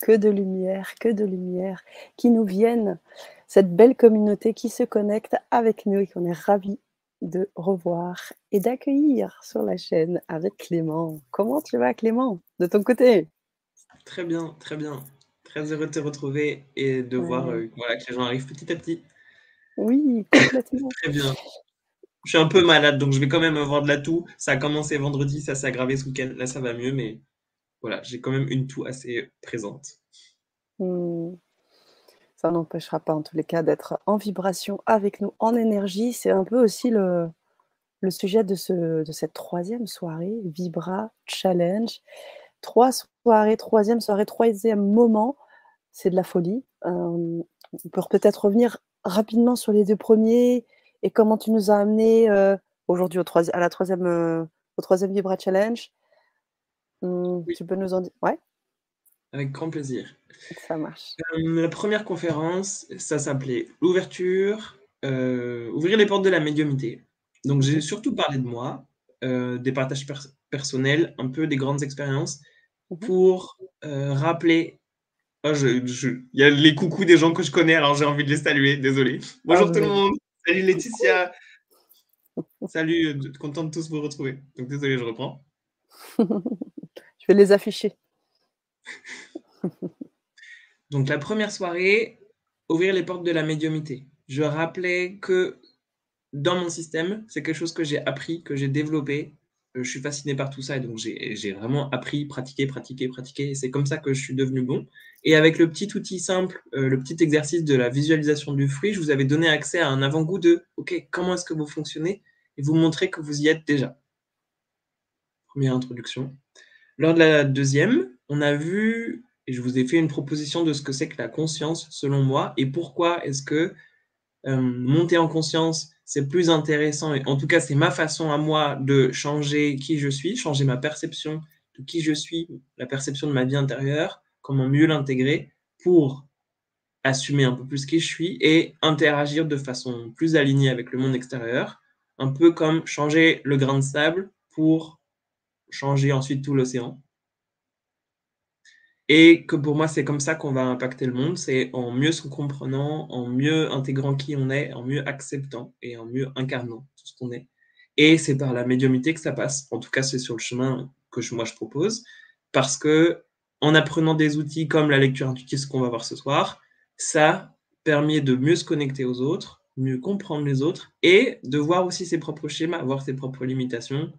Que de lumière, que de lumière qui nous viennent, cette belle communauté qui se connecte avec nous et qu'on est ravis de revoir et d'accueillir sur la chaîne avec Clément. Comment tu vas Clément, de ton côté? Très bien, très bien. Très heureux de te retrouver et de voir, voilà, que les gens arrivent petit à petit. Oui, complètement. Très bien. Je suis un peu malade, donc je vais quand même avoir de la toux. Ça a commencé vendredi, ça s'est aggravé ce week-end. Là, ça va mieux, mais voilà, j'ai quand même une toux assez présente. Mmh. Ça n'empêchera pas en tous les cas d'être en vibration avec nous, en énergie. C'est un peu aussi le le sujet de ce de cette 3e soirée Vibra Challenge. 3 soirées, 3e soirée, 3e moment, c'est de la folie. Hem, on peut peut-être revenir rapidement sur les 2 premiers et comment tu nous as amenés, heu, aujourd'hui au à la 3e, heu, au 3e Vibra Challenge? Mmh, Oui. tu peux nous en di ouais? Avec grand plaisir. Ça marche. Hem, la 1re conférence, ça s'appelait «L'ouverture, heu, ouvrir les portes de la médiumnité». Donc j'ai mh. surtout parlé de moi, heu, des partages pers personnels, un peu des grandes expériences Mmh mh. pour, rappeler oh je je il y a les coucous des gens que je connais, alors j'ai envie de les saluer, désolé. Ah Bonjour tout le monde! Salut! Laetitia! Salut, content de tous vous retrouver. Donc désolé, je reprends. Je vais les afficher. Donc la 1re soirée, ouvrir les portes de la médiumnité. Je rappelais que dans mon système, c'est quelque chose que j'ai appris, que j'ai développé. Heu, je suis fasciné par tout ça et donc j'ai vraiment appris, pratiqué, pratiqué, pratiqué c'est comme ça que je suis devenu bon et avec le petit outil simple, heu, le petit exercice de la visualisation du fruit, je vous avais donné accès à un avant-goût de OK, comment est-ce que vous fonctionnez? Et vous montrer que vous y êtes déjà. 1re introduction. Lors de la 2e, on a vu et je vous ai fait une proposition de ce que c'est que la conscience selon moi et pourquoi est-ce que, hem, monter en conscience, c'est plus intéressant et en tout cas, c'est ma façon à moi de changer qui je suis, changer ma perception de qui je suis, la perception de ma vie intérieure, comment mieux l'intégrer pour assumer un peu plus qui je suis et interagir de façon plus alignée avec le monde extérieur. Un peu comme changer le grain de sable pour changer ensuite tout l'océan. Et que pour moi, c'est comme ça qu'on va impacter le monde, c'est en mieux se comprenant, en mieux intégrant qui on est, en mieux acceptant et en mieux incarnant tout ce qu'on est et c'est par la médiumnité que ça passe. En tout cas, c'est sur le chemin que je moi je propose parce qu'en apprenant des outils comme la lecture intuitive, ce qu'on va voir ce soir, ça permet de mieux se connecter aux autres, mieux comprendre les autres et de voir aussi ses propres schémas, voir ses propres limitations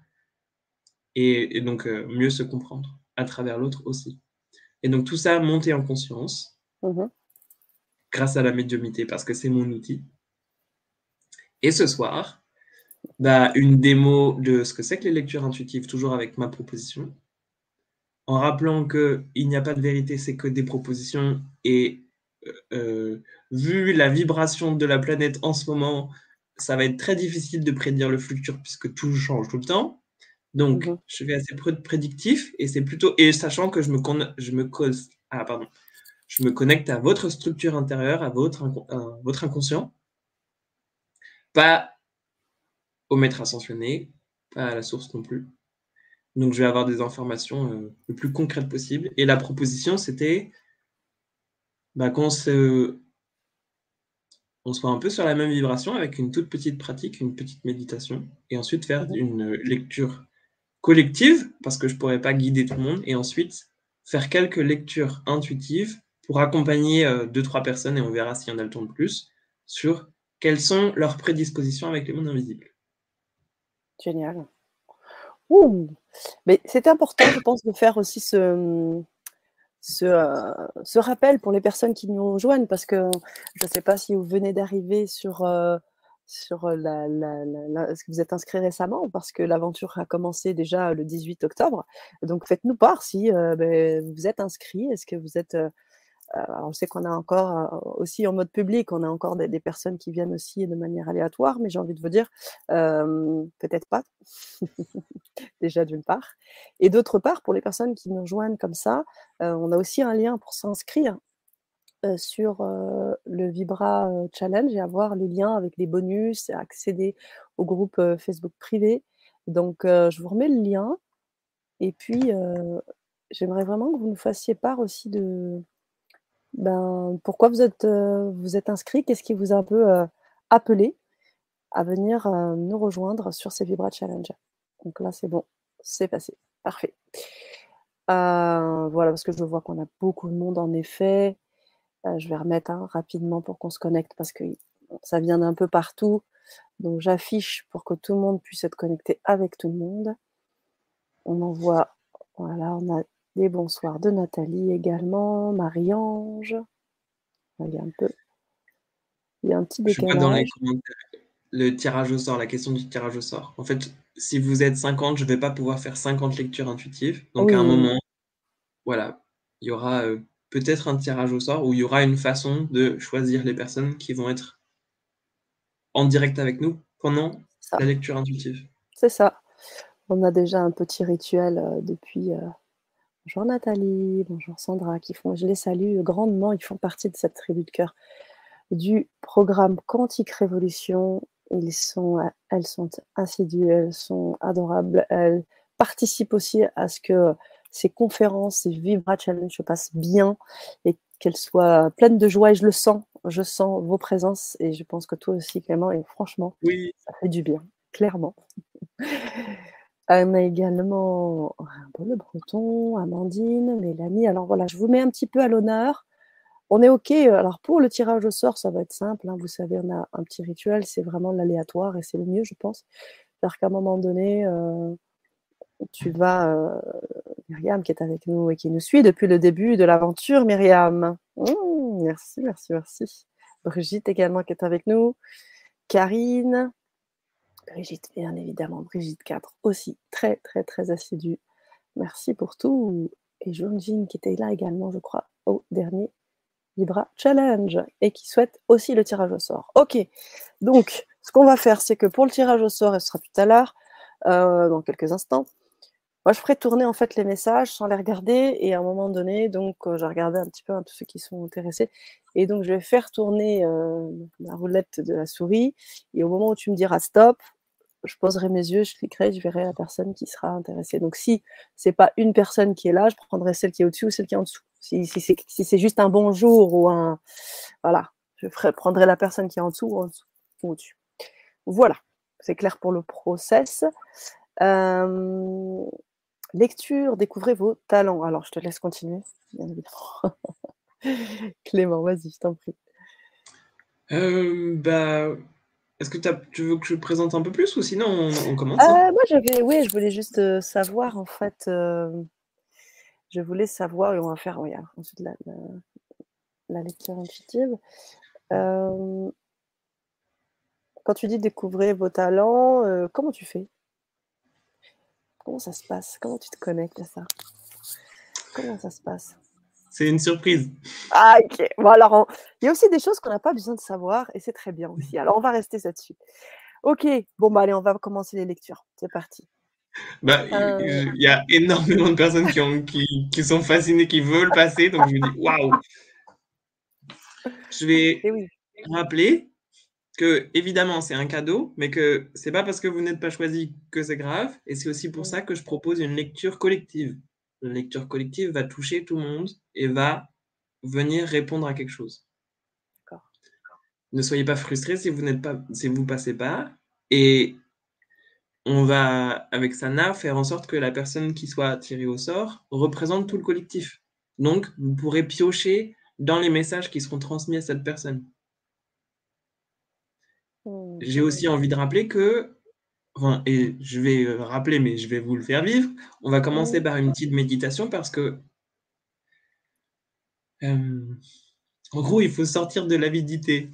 et et donc heu, mieux se comprendre à travers l'autre aussi et donc tout ça, monter en conscience Mmh mh. grâce à la médiumnité parce que c'est mon outil et ce soir, bah, une démo de ce que c'est que les lectures intuitives, toujours avec ma proposition en rappelant qu'il n'y a pas de vérité, c'est que des propositions et heu heu, vu la vibration de la planète en ce moment, ça va être très difficile de prédire le futur puisque tout change tout le temps. Donc mh. je vais assez pré prédictif et c'est plutôt et sachant que je me conne je me cause ah pardon, je me connecte à votre structure intérieure, à votre à votre inconscient pas au maître ascensionné, pas à la source non plus. Donc je vais avoir des informations, heu, le plus concrètes possible et la proposition, c'était bah, qu'on se on soit un peu sur la même vibration avec une toute petite pratique, une petite méditation et ensuite faire Mmh mh. une lecture collective parce que je pourrais pas guider tout le monde et ensuite faire quelques lectures intuitives pour accompagner, heu, 2-3 personnes et on verra s'il y en a le temps de plus, sur quelles sont leurs prédispositions avec les mondes invisibles. Génial. Ouh! Mais c'est important, je pense, de faire aussi ce, mmh, ce, rappel pour les personnes qui nous rejoignent parce que je sais pas si vous venez d'arriver sur, heu, sur, la est-ce que vous êtes inscrits récemment? Parce que l'aventure a commencé déjà le 18 octobre? Donc faites-nous part si, beh, vous êtes inscrits. Est-ce que vous êtes, alors je sais qu'on a encore, aussi en mode public, on a encore des des personnes qui viennent aussi de manière aléatoire, mais j'ai envie de vous dire, peut-être pas. Déjà d'une part et d'autre part, pour les personnes qui nous rejoignent comme ça, on a aussi un lien pour s'inscrire, heu, sur, heu, le Vibra, heu, Challenge et avoir les liens avec les bonus accéder au groupe, Facebook privé. Donc je vous remets le lien et puis, j'aimerais vraiment que vous nous fassiez part aussi de ben, pourquoi vous êtes, euh, vous inscrit, qu'est-ce qui vous a un peu euh, appelé à venir euh, nous rejoindre sur ces Vibra Challenge. Donc là, c'est bon, c'est passé, parfait. voilà, parce que je vois qu'on a beaucoup de monde en effet. Je vais remettre hein, rapidement pour qu'on se connecte parce que ça vient d'un peu partout. Donc j'affiche pour que tout le monde puisse être connecté avec tout le monde. On envoie, voilà, on a des bonsoirs de Nathalie également, Marie-Ange. Il y a un peu. Il y a un petit décalage. Je dans les commentaires le tirage au sort, la question du tirage au sort. En fait, si vous êtes 50, je ne vais pas pouvoir faire 50 lectures intuitives. Donc à un moment, voilà, il y aura euh, peut-être un tirage au sort où il y aura une façon de choisir les personnes qui vont être en direct avec nous pendant la lecture intuitive. C'est ça. On a déjà un petit rituel euh, depuis. Euh, bonjour Nathalie, bonjour Sandra, qui font, je les salue grandement, ils font partie de cette tribu de cœur du programme Quantique Révolution. Ils sont, elles sont assidues, elles sont adorables, elles participent aussi à ce que ces conférences, ces Vibra Challenge se passent bien et qu'elles soient pleines de joie. Et je le sens, je sens vos présences et je pense que toi aussi, Clément, et franchement, oui. ça fait du bien, clairement. On a également le Breton, Amandine, Mélanie. Alors voilà, je vous mets un petit peu à l'honneur. On est OK. Alors pour le tirage au sort, ça va être simple. Hein. Vous savez, on a un petit rituel, c'est vraiment l'aléatoire et c'est le mieux, je pense. C'est-à-dire qu'à un moment donné, euh, tu vas, euh, Myriam qui est avec nous et qui nous suit depuis le début de l'aventure, Myriam. Mmh, merci, merci, merci. Brigitte également qui est avec nous. Karine. Brigitte, bien évidemment. Brigitte 4 aussi, très, très, très assidue. Merci pour tout. Et Jean-Jean qui était là également, je crois, au dernier Libra Challenge et qui souhaite aussi le tirage au sort. Ok, donc ce qu'on va faire, c'est que pour le tirage au sort, et ce sera tout à l'heure, euh, dans quelques instants, moi, je ferai tourner en fait les messages sans les regarder et à un moment donné, donc euh, je regardais un petit peu hein, tous ceux qui sont intéressés et donc je vais faire tourner euh, la roulette de la souris et au moment où tu me diras stop, je poserai mes yeux, je cliquerai, je verrai la personne qui sera intéressée. Donc si c'est pas une personne qui est là, je prendrai celle qui est au-dessus ou celle qui est en dessous. Si, c'est juste un bonjour ou un voilà, je prendrai la personne qui est en dessous ou, en dessous, ou au-dessus. Voilà, c'est clair pour le process. Euh, Lecture, découvrez vos talents. Alors, je te laisse continuer, bien évidemment. Clément, vas-y, je t'en prie. Euh, bah, est-ce que tu veux que je présente un peu plus ou sinon on, commence euh, Moi, j'avais, oui, je voulais juste euh, savoir en fait. je voulais savoir, et on va faire oui, ensuite la, la, lecture intuitive. quand tu dis découvrez vos talents, comment tu fais? Comment ça se passe? Comment tu te connectes à ça? Comment ça se passe? C'est une surprise. Ah, ok. Bon, alors, il y a aussi des choses qu'on n'a pas besoin de savoir et c'est très bien aussi. Alors, on va rester là-dessus. Ok. Bon, bah, allez, on va commencer les lectures. C'est parti. Bah, euh. Il y a énormément de personnes qui, ont, qui, qui, sont fascinées, qui veulent passer. Donc, je me dis, waouh! Je vais eh rappeler que évidemment c'est un cadeau, mais que c'est pas parce que vous n'êtes pas choisi que c'est grave, et c'est aussi pour ça que je propose une lecture collective. La lecture collective va toucher tout le monde et va venir répondre à quelque chose. Ne soyez pas frustrés si vous n'êtes pas, si vous passez pas, et on va avec Sana faire en sorte que la personne qui soit tirée au sort représente tout le collectif. Donc vous pourrez piocher dans les messages qui seront transmis à cette personne. Mmh. J'ai aussi envie de rappeler que, et je vais euh, rappeler, mais je vais vous le faire vivre, on va commencer mmh. par une petite méditation parce que, euh, en gros, il faut sortir de l'avidité.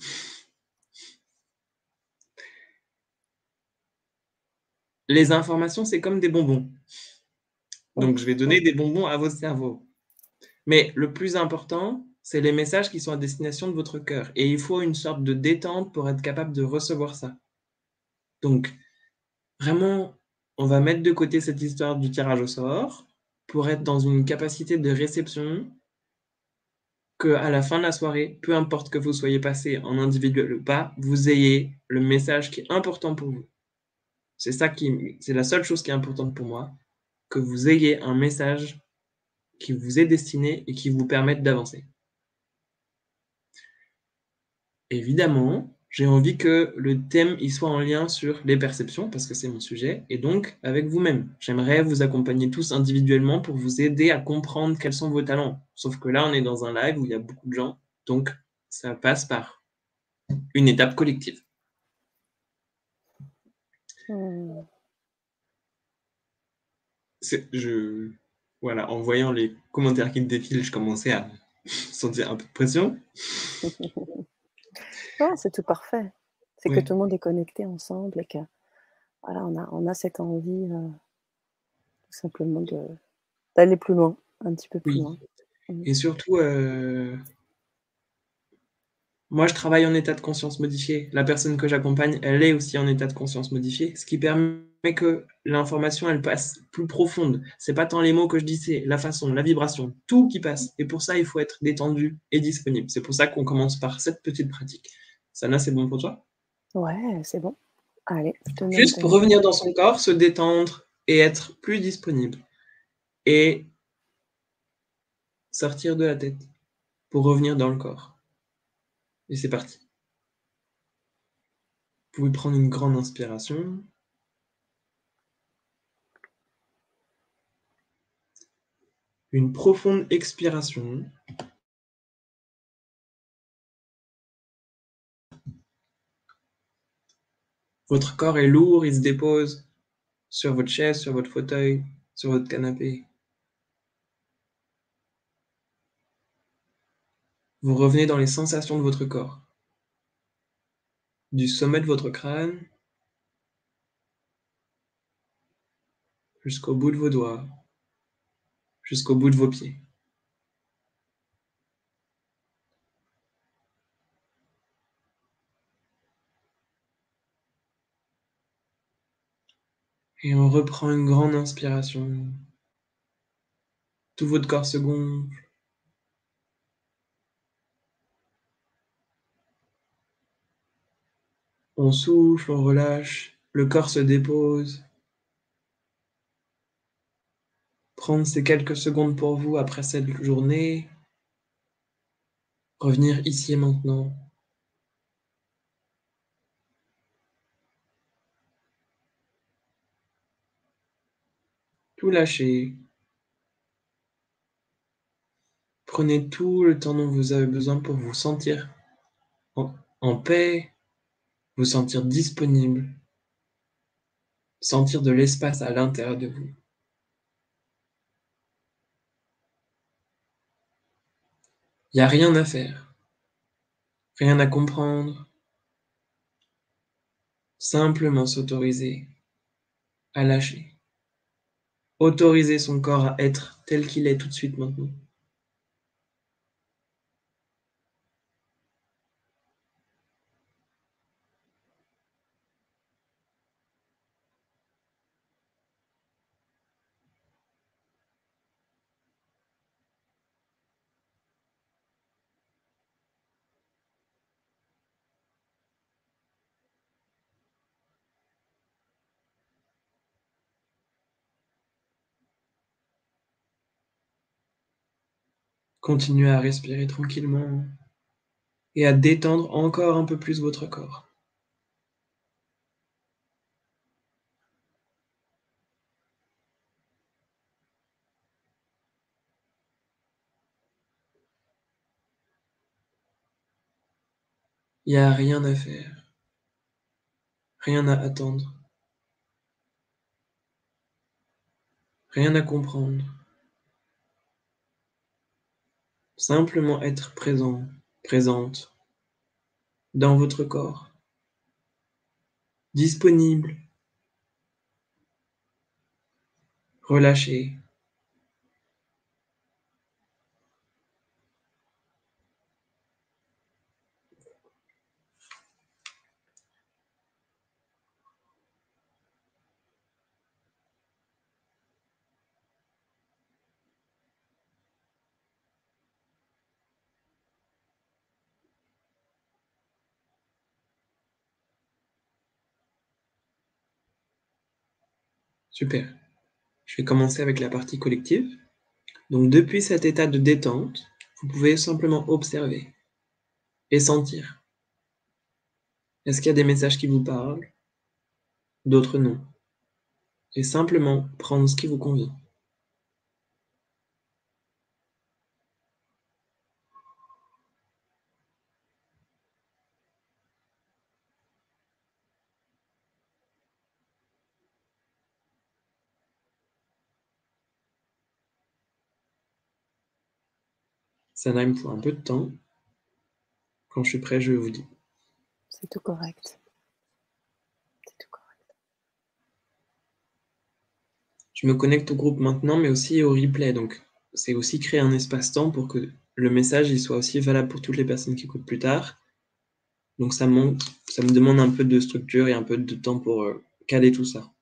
Les informations, c'est comme des bonbons. Donc, je vais donner des bonbons à votre cerveau. Mais le plus important, c'est les messages qui sont à destination de votre cœur. Et il faut une sorte de détente pour être capable de recevoir ça. Donc, vraiment, on va mettre de côté cette histoire du tirage au sort pour être dans une capacité de réception que à la fin de la soirée, peu importe que vous soyez passé en individuel ou pas, vous ayez le message qui est important pour vous. C'est ça qui, c'est la seule chose qui est importante pour moi, que vous ayez un message qui vous est destiné et qui vous permettent d'avancer. Évidemment, j'ai envie que le thème il soit en lien sur les perceptions, parce que c'est mon sujet, et donc avec vous-même. J'aimerais vous accompagner tous individuellement pour vous aider à comprendre quels sont vos talents. Sauf que là, on est dans un live où il y a beaucoup de gens, donc ça passe par une étape collective. Hmm. Je, voilà, en voyant les commentaires qui me défilent, je commençais à sentir un peu de pression. non, c'est tout parfait. C'est que tout le monde est connecté ensemble et que voilà, on a, on a cette envie euh, tout simplement d'aller plus loin, un petit peu plus loin. Hmm. Et surtout, euh, moi, je travaille en état de conscience modifié. La personne que j'accompagne, elle est aussi en état de conscience modifié, ce qui permet que l'information, elle passe plus profonde. C'est pas tant les mots que je dis, c'est la façon, la vibration, tout qui passe. Et pour ça, il faut être détendu et disponible. C'est pour ça qu'on commence par cette petite pratique. Sana, c'est bon pour toi? Ouais, c'est bon. Allez. Juste pour revenir dans son corps, se détendre et être plus disponible. Et sortir de la tête pour revenir dans le corps. Et c'est parti. Vous pouvez prendre une grande inspiration. Une profonde expiration. Votre corps est lourd, il se dépose sur votre chaise, sur votre fauteuil, sur votre canapé. Vous revenez dans les sensations de votre corps, du sommet de votre crâne jusqu'au bout de vos doigts, jusqu'au bout de vos pieds. Et on reprend une grande inspiration. Tout votre corps se gonfle. On souffle, on relâche, le corps se dépose. Prendre ces quelques secondes pour vous après cette journée. Revenir ici et maintenant. Tout lâcher. Prenez tout le temps dont vous avez besoin pour vous sentir en, en paix, vous sentir disponible, sentir de l'espace à l'intérieur de vous. Il n'y a rien à faire, rien à comprendre, simplement s'autoriser à lâcher, autoriser son corps à être tel qu'il est tout de suite maintenant. Continuez à respirer tranquillement et à détendre encore un peu plus votre corps. Il n'y a rien à faire, rien à attendre, rien à comprendre. Simplement être présent, présente dans votre corps, disponible, relâché. Super. Je vais commencer avec la partie collective. Donc depuis cet état de détente, vous pouvez simplement observer et sentir. Est-ce qu'il y a des messages qui vous parlent? D'autres non. Et simplement prendre ce qui vous convient. Ça me pour un peu de temps. Quand je suis prêt, je vous dis. C'est tout correct. C'est tout correct. Je me connecte au groupe maintenant, mais aussi au replay. Donc, c'est aussi créer un espace-temps pour que le message il soit aussi valable pour toutes les personnes qui écoutent plus tard. Donc, ça me demande un peu de structure et un peu de temps pour euh, caler tout ça.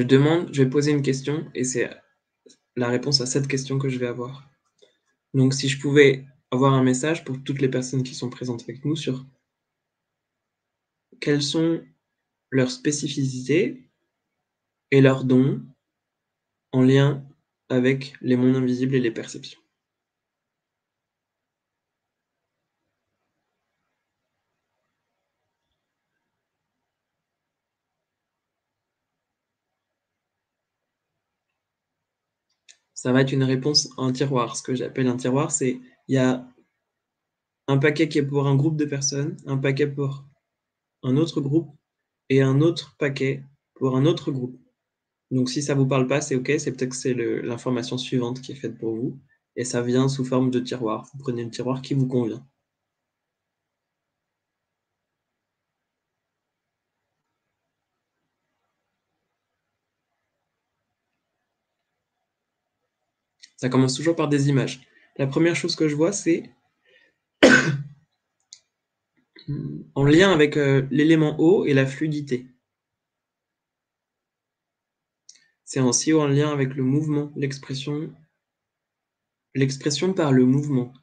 Je demande, je vais poser une question et c'est la réponse à cette question que je vais avoir. Donc si je pouvais avoir un message pour toutes les personnes qui sont présentes avec nous sur quelles sont leurs spécificités et leurs dons en lien avec les mondes invisibles et les perceptions. Ça va être une réponse en tiroir. Ce que j'appelle un tiroir, c'est il y a un paquet qui est pour un groupe de personnes, un paquet pour un autre groupe et un autre paquet pour un autre groupe. Donc si ça ne vous parle pas, c'est OK, c'est peut-être que c'est l'information suivante qui est faite pour vous et ça vient sous forme de tiroir. Vous prenez le tiroir qui vous convient. Ça commence toujours par des images. La première chose que je vois, c'est en lien avec euh, l'élément eau et la fluidité. C'est aussi en lien avec le mouvement, l'expression, l'expression par le mouvement.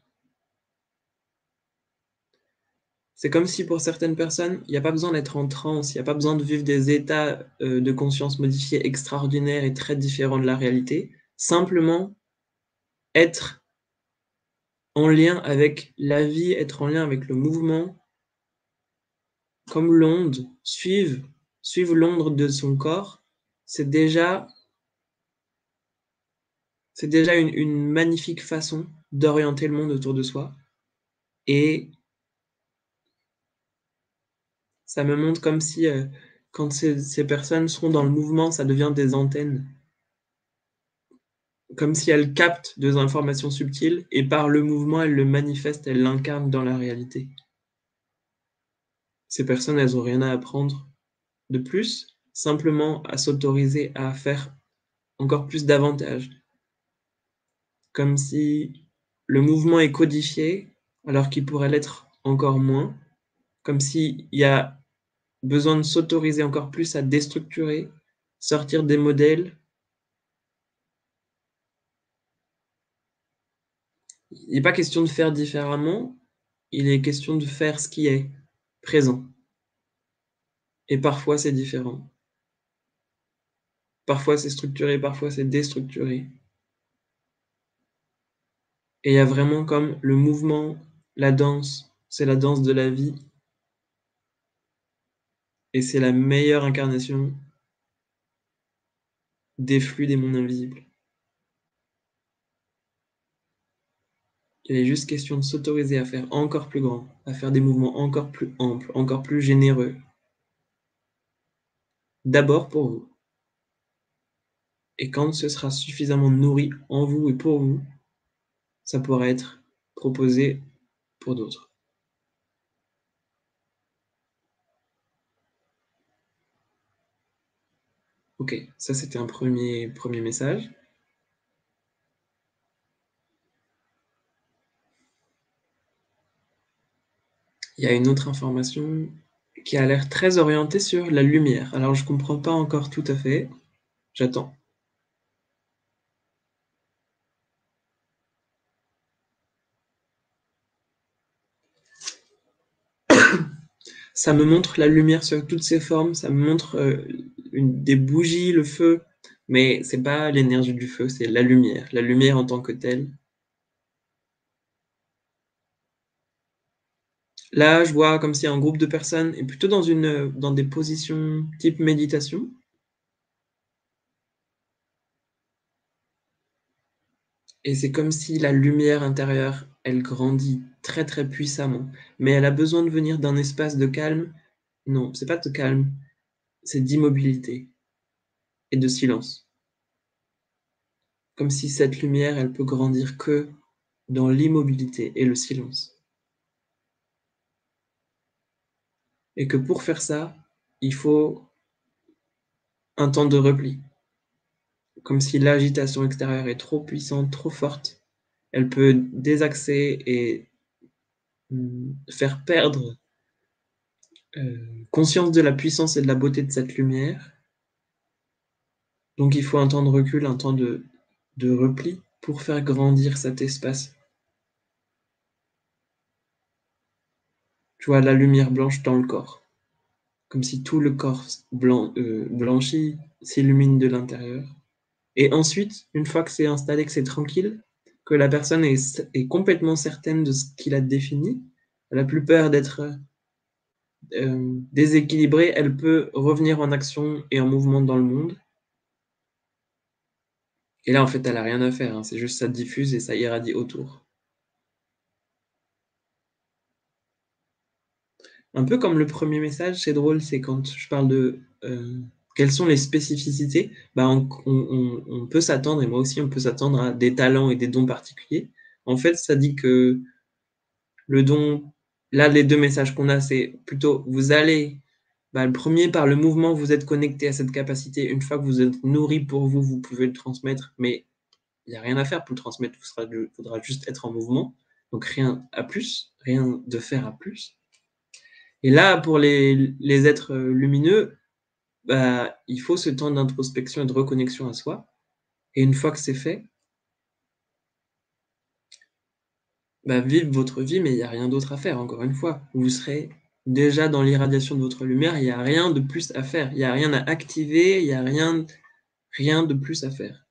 C'est comme si pour certaines personnes, il n'y a pas besoin d'être en transe, il n'y a pas besoin de vivre des états euh, de conscience modifiés extraordinaires et très différents de la réalité. Simplement, être en lien avec la vie, être en lien avec le mouvement, comme l'onde, suivre, l'onde de son corps, c'est déjà, c'est déjà une, magnifique façon d'orienter le monde autour de soi. Et ça me montre comme si, euh, quand ces personnes sont dans le mouvement, ça devient des antennes comme si elle capte des informations subtiles et par le mouvement, elle le manifeste, elle l'incarne dans la réalité. Ces personnes, elles n'ont rien à apprendre de plus, simplement à s'autoriser à faire encore plus davantage. Comme si le mouvement est codifié alors qu'il pourrait l'être encore moins, comme s'il y a besoin de s'autoriser encore plus à déstructurer, sortir des modèles Il n'est pas question de faire différemment, il est question de faire ce qui est présent. Et parfois c'est différent. Parfois c'est structuré, parfois c'est déstructuré. Et il y a vraiment comme le mouvement, la danse, c'est la danse de la vie. Et c'est la meilleure incarnation des flux des mondes invisibles. Il est juste question de s'autoriser à faire encore plus grand, à faire des mouvements encore plus amples, encore plus généreux. D'abord pour vous. Et quand ce sera suffisamment nourri en vous et pour vous, ça pourra être proposé pour d'autres. Ok, ça c'était un premier, premier message. Il y a une autre information qui a l'air très orientée sur la lumière. Alors je comprends pas encore tout à fait. J'attends. ça me montre la lumière sur toutes ses formes, ça me montre euh, des bougies, le feu, mais c'est pas l'énergie du feu, c'est la lumière, la lumière en tant que telle. Là, je vois comme si un groupe de personnes est plutôt dans, une, dans des positions type méditation. Et c'est comme si la lumière intérieure, elle grandit très très puissamment. Mais elle a besoin de venir d'un espace de calme. Non, c'est pas de calme, c'est d'immobilité et de silence. Comme si cette lumière, elle peut grandir que dans l'immobilité et le silence. Et que pour faire ça, il faut un temps de repli comme si l'agitation extérieure est trop puissante, trop forte, elle peut désaxer et mm, faire perdre euh, conscience de la puissance et de la beauté de cette lumière. Donc il faut un temps de recul, un temps de, de repli pour faire grandir cet espace. Tu vois la lumière blanche dans le corps, comme si tout le corps euh, blanchi s'illumine de l'intérieur. Et ensuite, une fois que c'est installé, que c'est tranquille, que la personne est, complètement certaine de ce qu'il a défini, elle a plus peur d'être euh, déséquilibrée, elle peut revenir en action et en mouvement dans le monde. Et là, en fait, elle n'a rien à faire, hein. c'est juste ça diffuse et ça irradie autour. Un peu comme le premier message, c'est drôle, c'est quand je parle de euh, quelles sont les spécificités bah, on, peut s'attendre, et moi aussi on peut s'attendre à des talents et des dons particuliers. En fait, ça dit que le don, là les deux messages qu'on a, c'est plutôt vous allez, bah, le premier par le mouvement, vous êtes connecté à cette capacité. Une fois que vous êtes nourri pour vous, vous pouvez le transmettre, mais il n'y a rien à faire pour le transmettre, il faudra juste être en mouvement. Donc rien à plus, rien de faire à plus. Et là, pour les, êtres lumineux, bah, il faut ce temps d'introspection et de reconnexion à soi. Et une fois que c'est fait, bah, vivre votre vie, mais il n'y a rien d'autre à faire, encore une fois. Vous serez déjà dans l'irradiation de votre lumière, il n'y a rien de plus à faire. Il n'y a rien à activer, il n'y a rien, rien de plus à faire.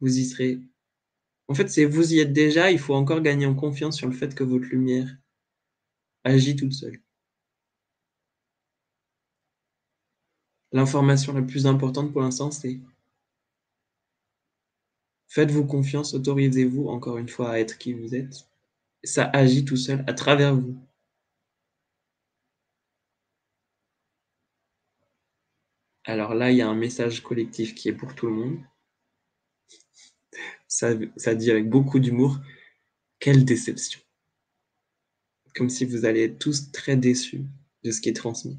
Vous y serez. En fait, c'est vous y êtes déjà, il faut encore gagner en confiance sur le fait que votre lumière agit toute seule. L'information la plus importante pour l'instant, c'est faites-vous confiance, autorisez-vous encore une fois à être qui vous êtes. Ça agit tout seul à travers vous. Alors là, il y a un message collectif qui est pour tout le monde. Ça, dit avec beaucoup d'humour, quelle déception. Comme si vous allez être tous très déçus de ce qui est transmis.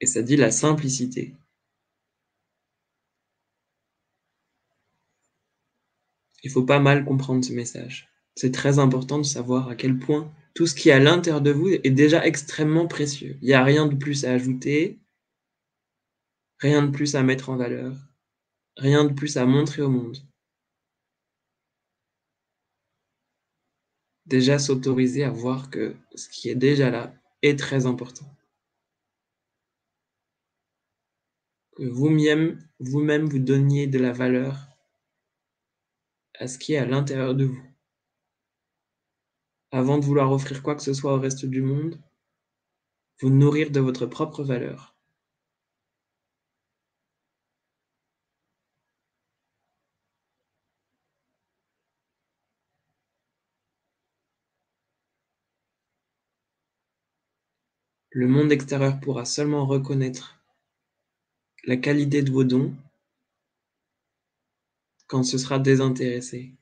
Et ça dit la simplicité. Il faut pas mal comprendre ce message. C'est très important de savoir à quel point tout ce qui est à l'intérieur de vous est déjà extrêmement précieux. Il n'y a rien de plus à ajouter, rien de plus à mettre en valeur, rien de plus à montrer au monde. Déjà s'autoriser à voir que ce qui est déjà là est très important. que vous-même vous, -même, vous donniez de la valeur à ce qui est à l'intérieur de vous. Avant de vouloir offrir quoi que ce soit au reste du monde, vous nourrir de votre propre valeur. Le monde extérieur pourra seulement reconnaître la qualité de vos dons quand ce sera désintéressé.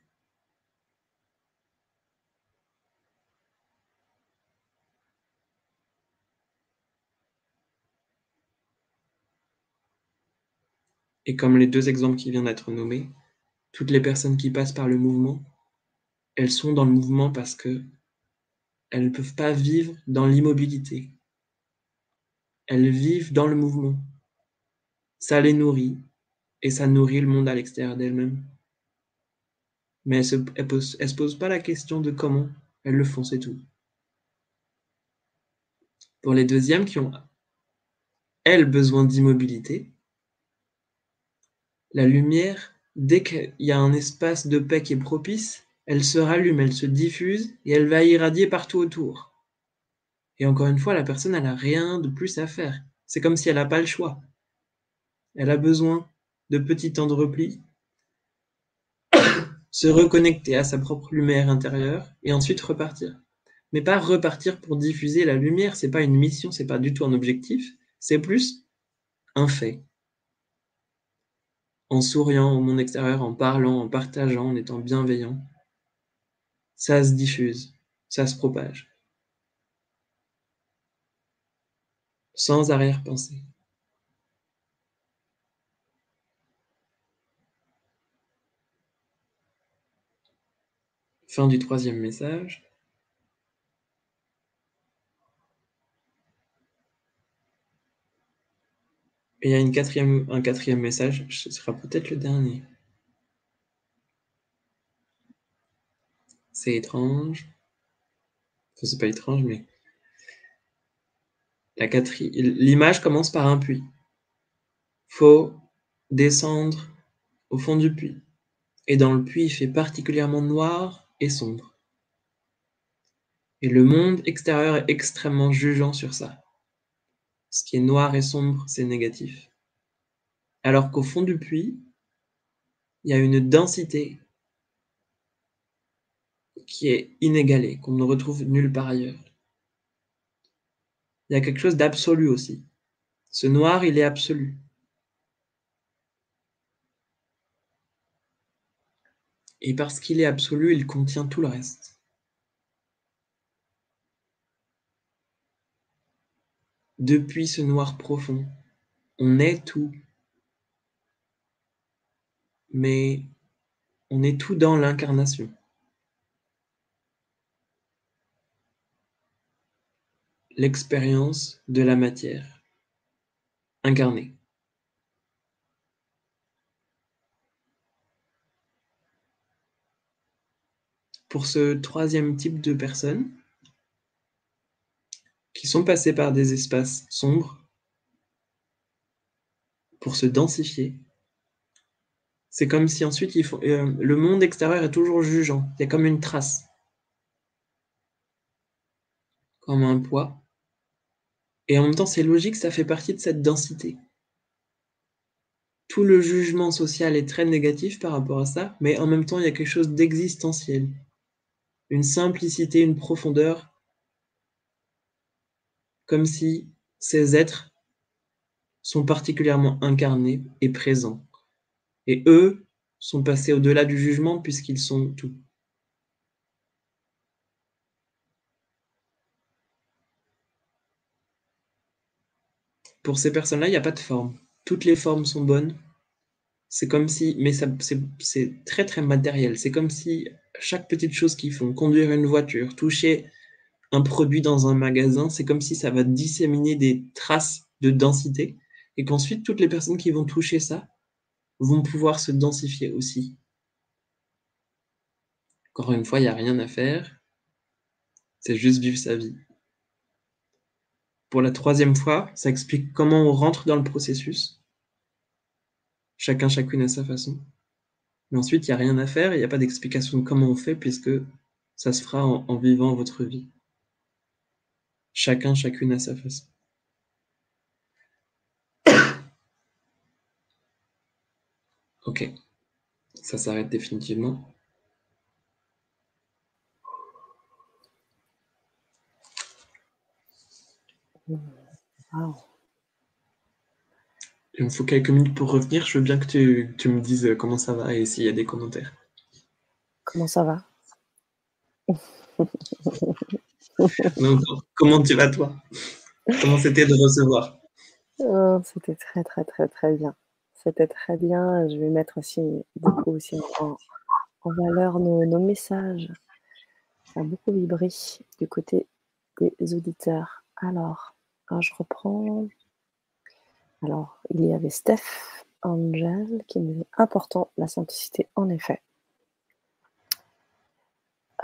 Et comme les deux exemples qui viennent d'être nommés, toutes les personnes qui passent par le mouvement, elles sont dans le mouvement parce que elles ne peuvent pas vivre dans l'immobilité. Elles vivent dans le mouvement. Ça les nourrit et ça nourrit le monde à l'extérieur d'elles-mêmes. Mais elles ne se, posent pas la question de comment. Elles le font, c'est tout. Pour les deuxièmes qui ont, elles, besoin d'immobilité, la lumière, dès qu'il y a un espace de paix qui est propice, elle se rallume, elle se diffuse et elle va irradier partout autour. Et encore une fois, la personne, elle n'a rien de plus à faire. C'est comme si elle n'a pas le choix. Elle a besoin de petits temps de repli, se reconnecter à sa propre lumière intérieure et ensuite repartir. Mais pas repartir pour diffuser la lumière, c'est pas une mission, c'est pas du tout un objectif, c'est plus un fait. En souriant au monde extérieur, en parlant, en partageant, en étant bienveillant, ça se diffuse, ça se propage. Sans arrière-pensée. Fin du troisième message. Et il y a une quatrième, un quatrième message, ce sera peut-être le dernier. C'est étrange. Enfin, c'est pas étrange, mais la l'image commence par un puits. Faut descendre au fond du puits. Et dans le puits, il fait particulièrement noir et sombre. Et le monde extérieur est extrêmement jugeant sur ça. Ce qui est noir et sombre, c'est négatif. Alors qu'au fond du puits, il y a une densité qui est inégalée, qu'on ne retrouve nulle part ailleurs. Il y a quelque chose d'absolu aussi. Ce noir, il est absolu. Et parce qu'il est absolu, il contient tout le reste. Depuis ce noir profond, on est tout. Mais on est tout dans l'incarnation. L'expérience de la matière incarnée. Pour ce troisième type de personnes, qui sont passés par des espaces sombres pour se densifier. C'est comme si ensuite euh, le monde extérieur est toujours jugeant. Il y a comme une trace, comme un poids. Et en même temps, c'est logique, ça fait partie de cette densité. Tout le jugement social est très négatif par rapport à ça, mais en même temps, il y a quelque chose d'existentiel. Une simplicité, une profondeur comme si ces êtres sont particulièrement incarnés et présents. Et eux sont passés au-delà du jugement puisqu'ils sont tout. Pour ces personnes-là, il n'y a pas de forme. Toutes les formes sont bonnes. C'est comme si, mais c'est très très matériel. C'est comme si chaque petite chose qu'ils font, conduire une voiture, toucher un produit dans un magasin, c'est comme si ça va disséminer des traces de densité et qu'ensuite toutes les personnes qui vont toucher ça vont pouvoir se densifier aussi. Encore une fois, il n'y a rien à faire. C'est juste vivre sa vie. Pour la troisième fois, ça explique comment on rentre dans le processus. Chacun, chacune à sa façon. Mais ensuite, il n'y a rien à faire, il n'y a pas d'explication de comment on fait puisque ça se fera en vivant votre vie. Chacun, chacune à sa façon. Ok, ça s'arrête définitivement. Il me faut quelques minutes pour revenir. Je veux bien que tu, tu me dises comment ça va et s'il y a des commentaires. Comment ça va? Comment tu vas toi? Comment c'était de recevoir? Oh, C'était très très très très bien. C'était très bien. Je vais mettre aussi beaucoup aussi en, valeur nos, messages Ça a beaucoup vibré du côté des auditeurs. Alors, quand je reprends. Alors, il y avait Steph Angel qui me dit important la simplicité, en effet.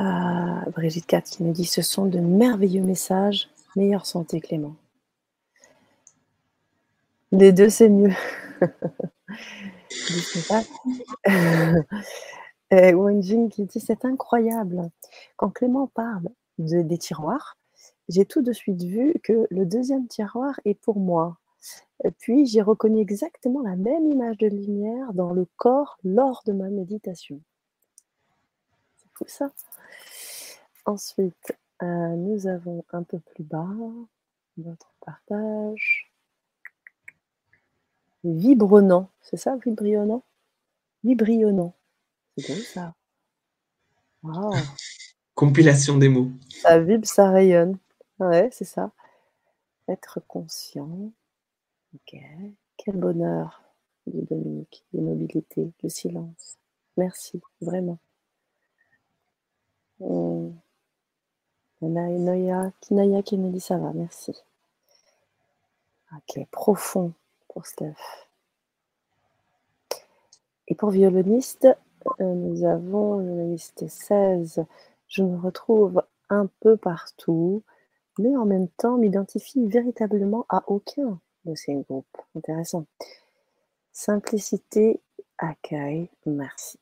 Euh, Brigitte 4 qui nous dit ce sont de merveilleux messages. Meilleure santé, Clément. Les deux, c'est mieux. Wenjing qui dit c'est incroyable. Quand Clément parle de, des tiroirs, j'ai tout de suite vu que le deuxième tiroir est pour moi. Puis j'ai reconnu exactement la même image de lumière dans le corps lors de ma méditation. C'est fou ça. Ensuite, euh, nous avons un peu plus bas notre partage. Vibronnant, c'est ça, vibrillonnant Vibrillonnant. C'est beau ça. Compilation des mots. Ça vibre, ça rayonne. Ouais, c'est ça. Être conscient. Ok. Quel bonheur, dit Dominique. L'immobilité, le silence. Merci, vraiment. On a Naya, Kinaya qui ça va, merci. Ok, profond pour Steph. Et pour violoniste, euh, nous avons violoniste 16. Je me retrouve un peu partout, mais en même temps m'identifie véritablement à aucun de ces groupes. Intéressant. Simplicité, accueil, merci.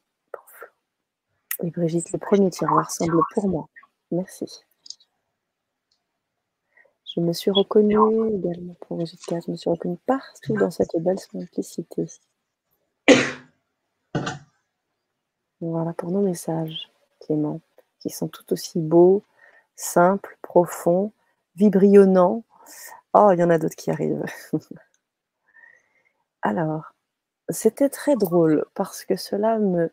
Et Brigitte, le premier tiroir semble pour moi. Merci. Je me suis reconnue également pour Brigitte je me suis reconnue partout dans cette belle simplicité. Voilà pour nos messages, Clément, qui sont tout aussi beaux, simples, profonds, vibrillonnants. Oh, il y en a d'autres qui arrivent. Alors, c'était très drôle parce que cela me,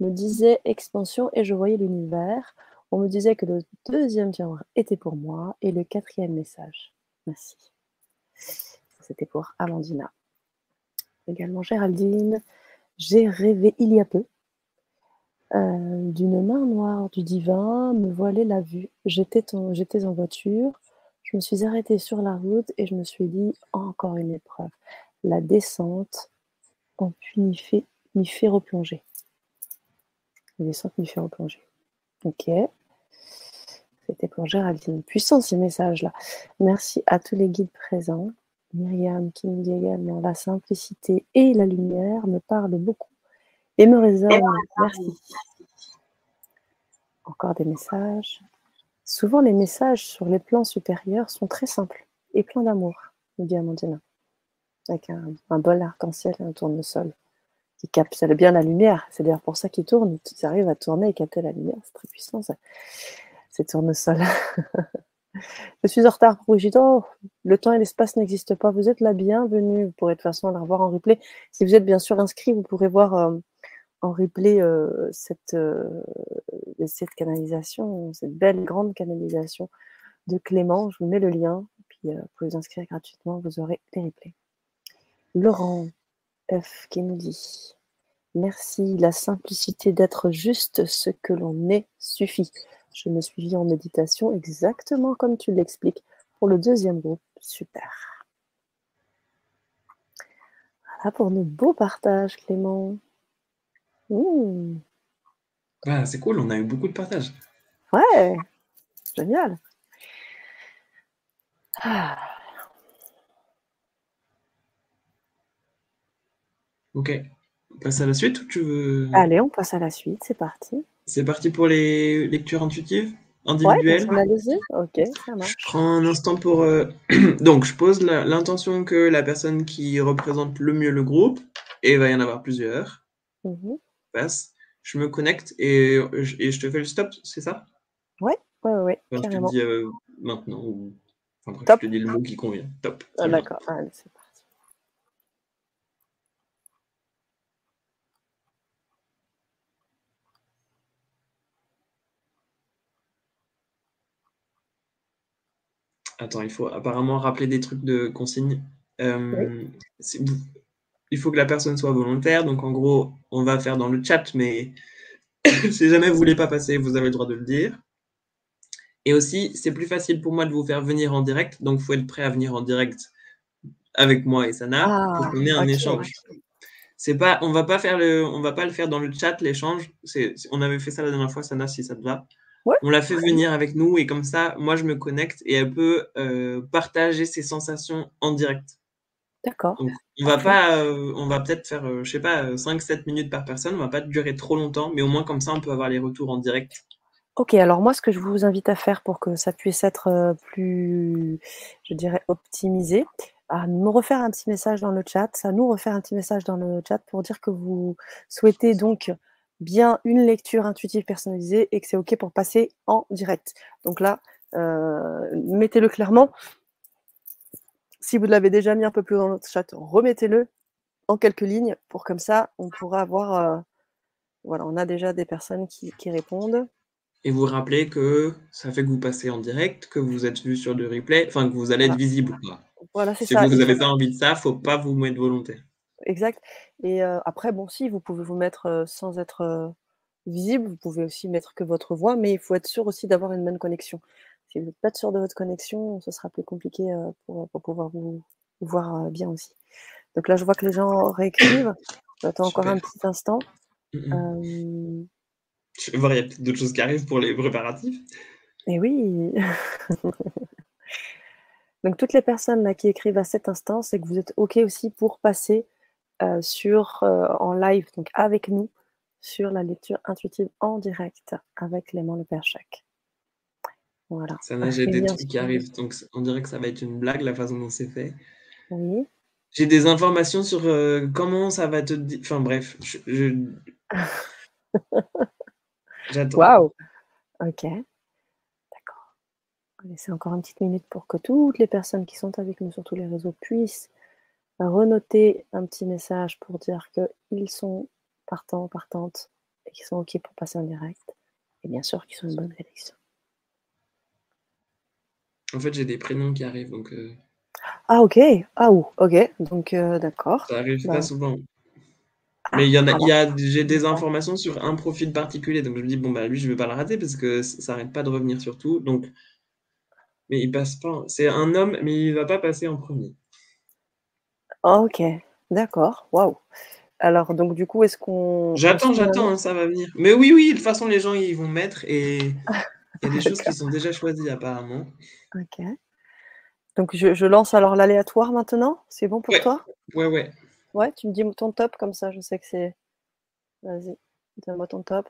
disait expansion et je voyais l'univers. On me disait que le deuxième tiroir était pour moi et le quatrième message. Merci. C'était pour Amandina. Également Géraldine. J'ai rêvé il y a peu euh, d'une main noire du divin me voilait la vue. J'étais en voiture, je me suis arrêtée sur la route et je me suis dit encore une épreuve. La descente, m'y fait, m'y fait replonger. La descente m'y fait replonger. Ok. C'était pour Géraldine. Puissant ces messages-là. Merci à tous les guides présents. Myriam qui nous dit également la simplicité et la lumière me parlent beaucoup et me résonne. Merci. Encore des messages. Souvent, les messages sur les plans supérieurs sont très simples et pleins d'amour, nous dit avec un, bol arc-en-ciel et un tournesol qui capte bien la lumière. C'est d'ailleurs pour ça qu'ils tournent. Ils arrivent à tourner et capter la lumière. C'est très puissant, ça. ces tournesols. Je suis en retard pour Brigitte. Oh, le temps et l'espace n'existent pas. Vous êtes la bienvenue. Vous pourrez de toute façon la revoir en replay. Si vous êtes bien sûr inscrit, vous pourrez voir euh, en replay euh, cette, euh, cette canalisation, cette belle grande canalisation de Clément. Je vous mets le lien, puis euh, vous pouvez vous inscrire gratuitement, vous aurez les replays. Laurent F qui nous dit Merci, la simplicité d'être juste ce que l'on est suffit. Je me suis mis en méditation exactement comme tu l'expliques pour le deuxième groupe. Super. Voilà pour nos beaux partages, Clément. Ah, c'est cool, on a eu beaucoup de partages. Ouais, génial. Ah. Ok, on passe à la suite ou tu veux? Allez, on passe à la suite, c'est parti. C'est parti pour les lectures intuitives individuelles? Ouais, ok, ça marche. Je prends un instant pour. Euh, donc, je pose l'intention que la personne qui représente le mieux le groupe, et il va y en avoir plusieurs. Mhm passe, je me connecte et, et, je te fais le stop, c'est ça? Ouais, ouais, ouais. je te dis euh, maintenant, ou... enfin, je te dis le mot qui convient. Top. Ah, D'accord, allez, c'est parti. Attends, il faut apparemment rappeler des trucs de consigne. Euh, il faut que la personne soit volontaire. Donc, en gros, on va faire dans le chat, mais si jamais vous voulez pas passer, vous avez le droit de le dire. Et aussi, c'est plus facile pour moi de vous faire venir en direct, donc il faut être prêt à venir en direct avec moi et Sana Ah, pour qu'on ait un échange. C'est pas, on va pas faire le, on va pas le faire dans le chat l'échange. C'est- on avait fait ça la dernière fois, Sana, si ça te va. Ouais. On l'a fait venir avec nous et comme ça, moi je me connecte et elle peut euh, partager ses sensations en direct. D'accord. Donc, on va pas, euh, on va peut-être faire, euh, je sais pas, 5-7 minutes par personne. On va pas durer trop longtemps, mais au moins comme ça, on peut avoir les retours en direct. Ok, alors moi, ce que je vous invite à faire pour que ça puisse être euh, plus, je dirais, optimisé, à me refaire un petit message dans le chat, à nous refaire un petit message dans le chat pour dire que vous souhaitez donc bien une lecture intuitive personnalisée et que c'est ok pour passer en direct. Donc là, euh, mettez-le clairement. Si vous l'avez déjà mis un peu plus dans notre chat, remettez-le en quelques lignes pour comme ça, on pourra avoir, euh, voilà, on a déjà des personnes qui, qui répondent. Et vous rappelez que ça fait que vous passez en direct, que vous êtes vu sur le replay, enfin que vous allez être visible. Quoi. Voilà, c'est Si ça. vous Il n'avez pas envie de ça, faut pas vous mettre volontaire. Exact. Et euh, après, bon, si vous pouvez vous mettre euh, sans être visible, vous pouvez aussi mettre que votre voix, mais il faut être sûr aussi d'avoir une bonne connexion. Si vous n'êtes pas sûr de votre connexion, ce sera plus compliqué euh, pour, pour pouvoir vous, vous voir euh, bien aussi. Donc là, je vois que les gens réécrivent. J'attends encore un petit instant. Mm. Euh, Je vais voir, il y a peut-être d'autres choses qui arrivent pour les préparatifs. et oui. Donc toutes les personnes là qui écrivent à cet instant, c'est que vous êtes OK aussi pour passer euh, sur, euh, en live, donc avec nous, sur la lecture intuitive en direct avec Clément Le Père Jacques. Voilà. Ça, des trucs qui arrivent, donc on dirait que ça va être une blague la façon dont c'est fait. Oui. J'ai des informations sur euh, comment ça va te dire. Enfin bref, je, je- j'attends. Waouh. OK. D'accord. On va laisser encore une petite minute pour que toutes les personnes qui sont avec nous sur tous les réseaux puissent renoter un petit message pour dire qu'ils sont partants, partantes et qu'ils sont OK pour passer en direct. Et bien sûr qu'ils sont une bonne sélection. En fait, j'ai des prénoms qui arrivent, donc euh, Ah ok, ah ou, ok, donc euh, d'accord. ça arrive Bah. pas souvent. Mais il y en a, Ah, il y a, j'ai des informations sur un profil particulier, donc je me dis bon bah lui je vais pas le rater parce que ça ça arrête pas de revenir sur tout, donc mais il passe pas. C'est un homme, mais il va pas passer en premier. Ok, d'accord, waouh. Alors donc du coup, est-ce qu'on... J'attends, suit j'attends, hein, ça va venir. Mais oui, oui, de toute façon les gens ils vont mettre et il y a des choses qui sont déjà choisies apparemment. Ok. Donc je, je lance alors l'aléatoire maintenant, c'est bon pour Ouais. toi? Ouais, ouais. Ouais, tu me dis ton top comme ça, je sais que c'est... Vas-y, donne-moi ton top.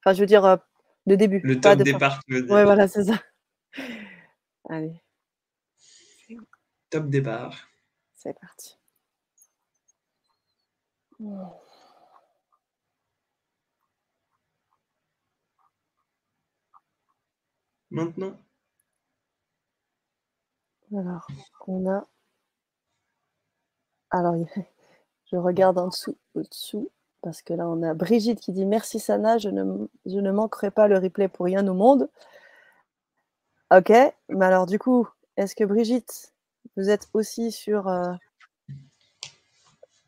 Enfin, je veux dire, euh, de début. Le top de départ, tu veux dire. Ouais, voilà, c'est ça. Allez, Top départ. c'est parti. Maintenant, Alors, on a... Alors, je regarde en dessous, au-dessous, parce que là, on a Brigitte qui dit Merci Sana, je ne, je ne manquerai pas le replay pour rien au monde. Ok, mais alors du coup, est-ce que Brigitte, vous êtes aussi sur, euh,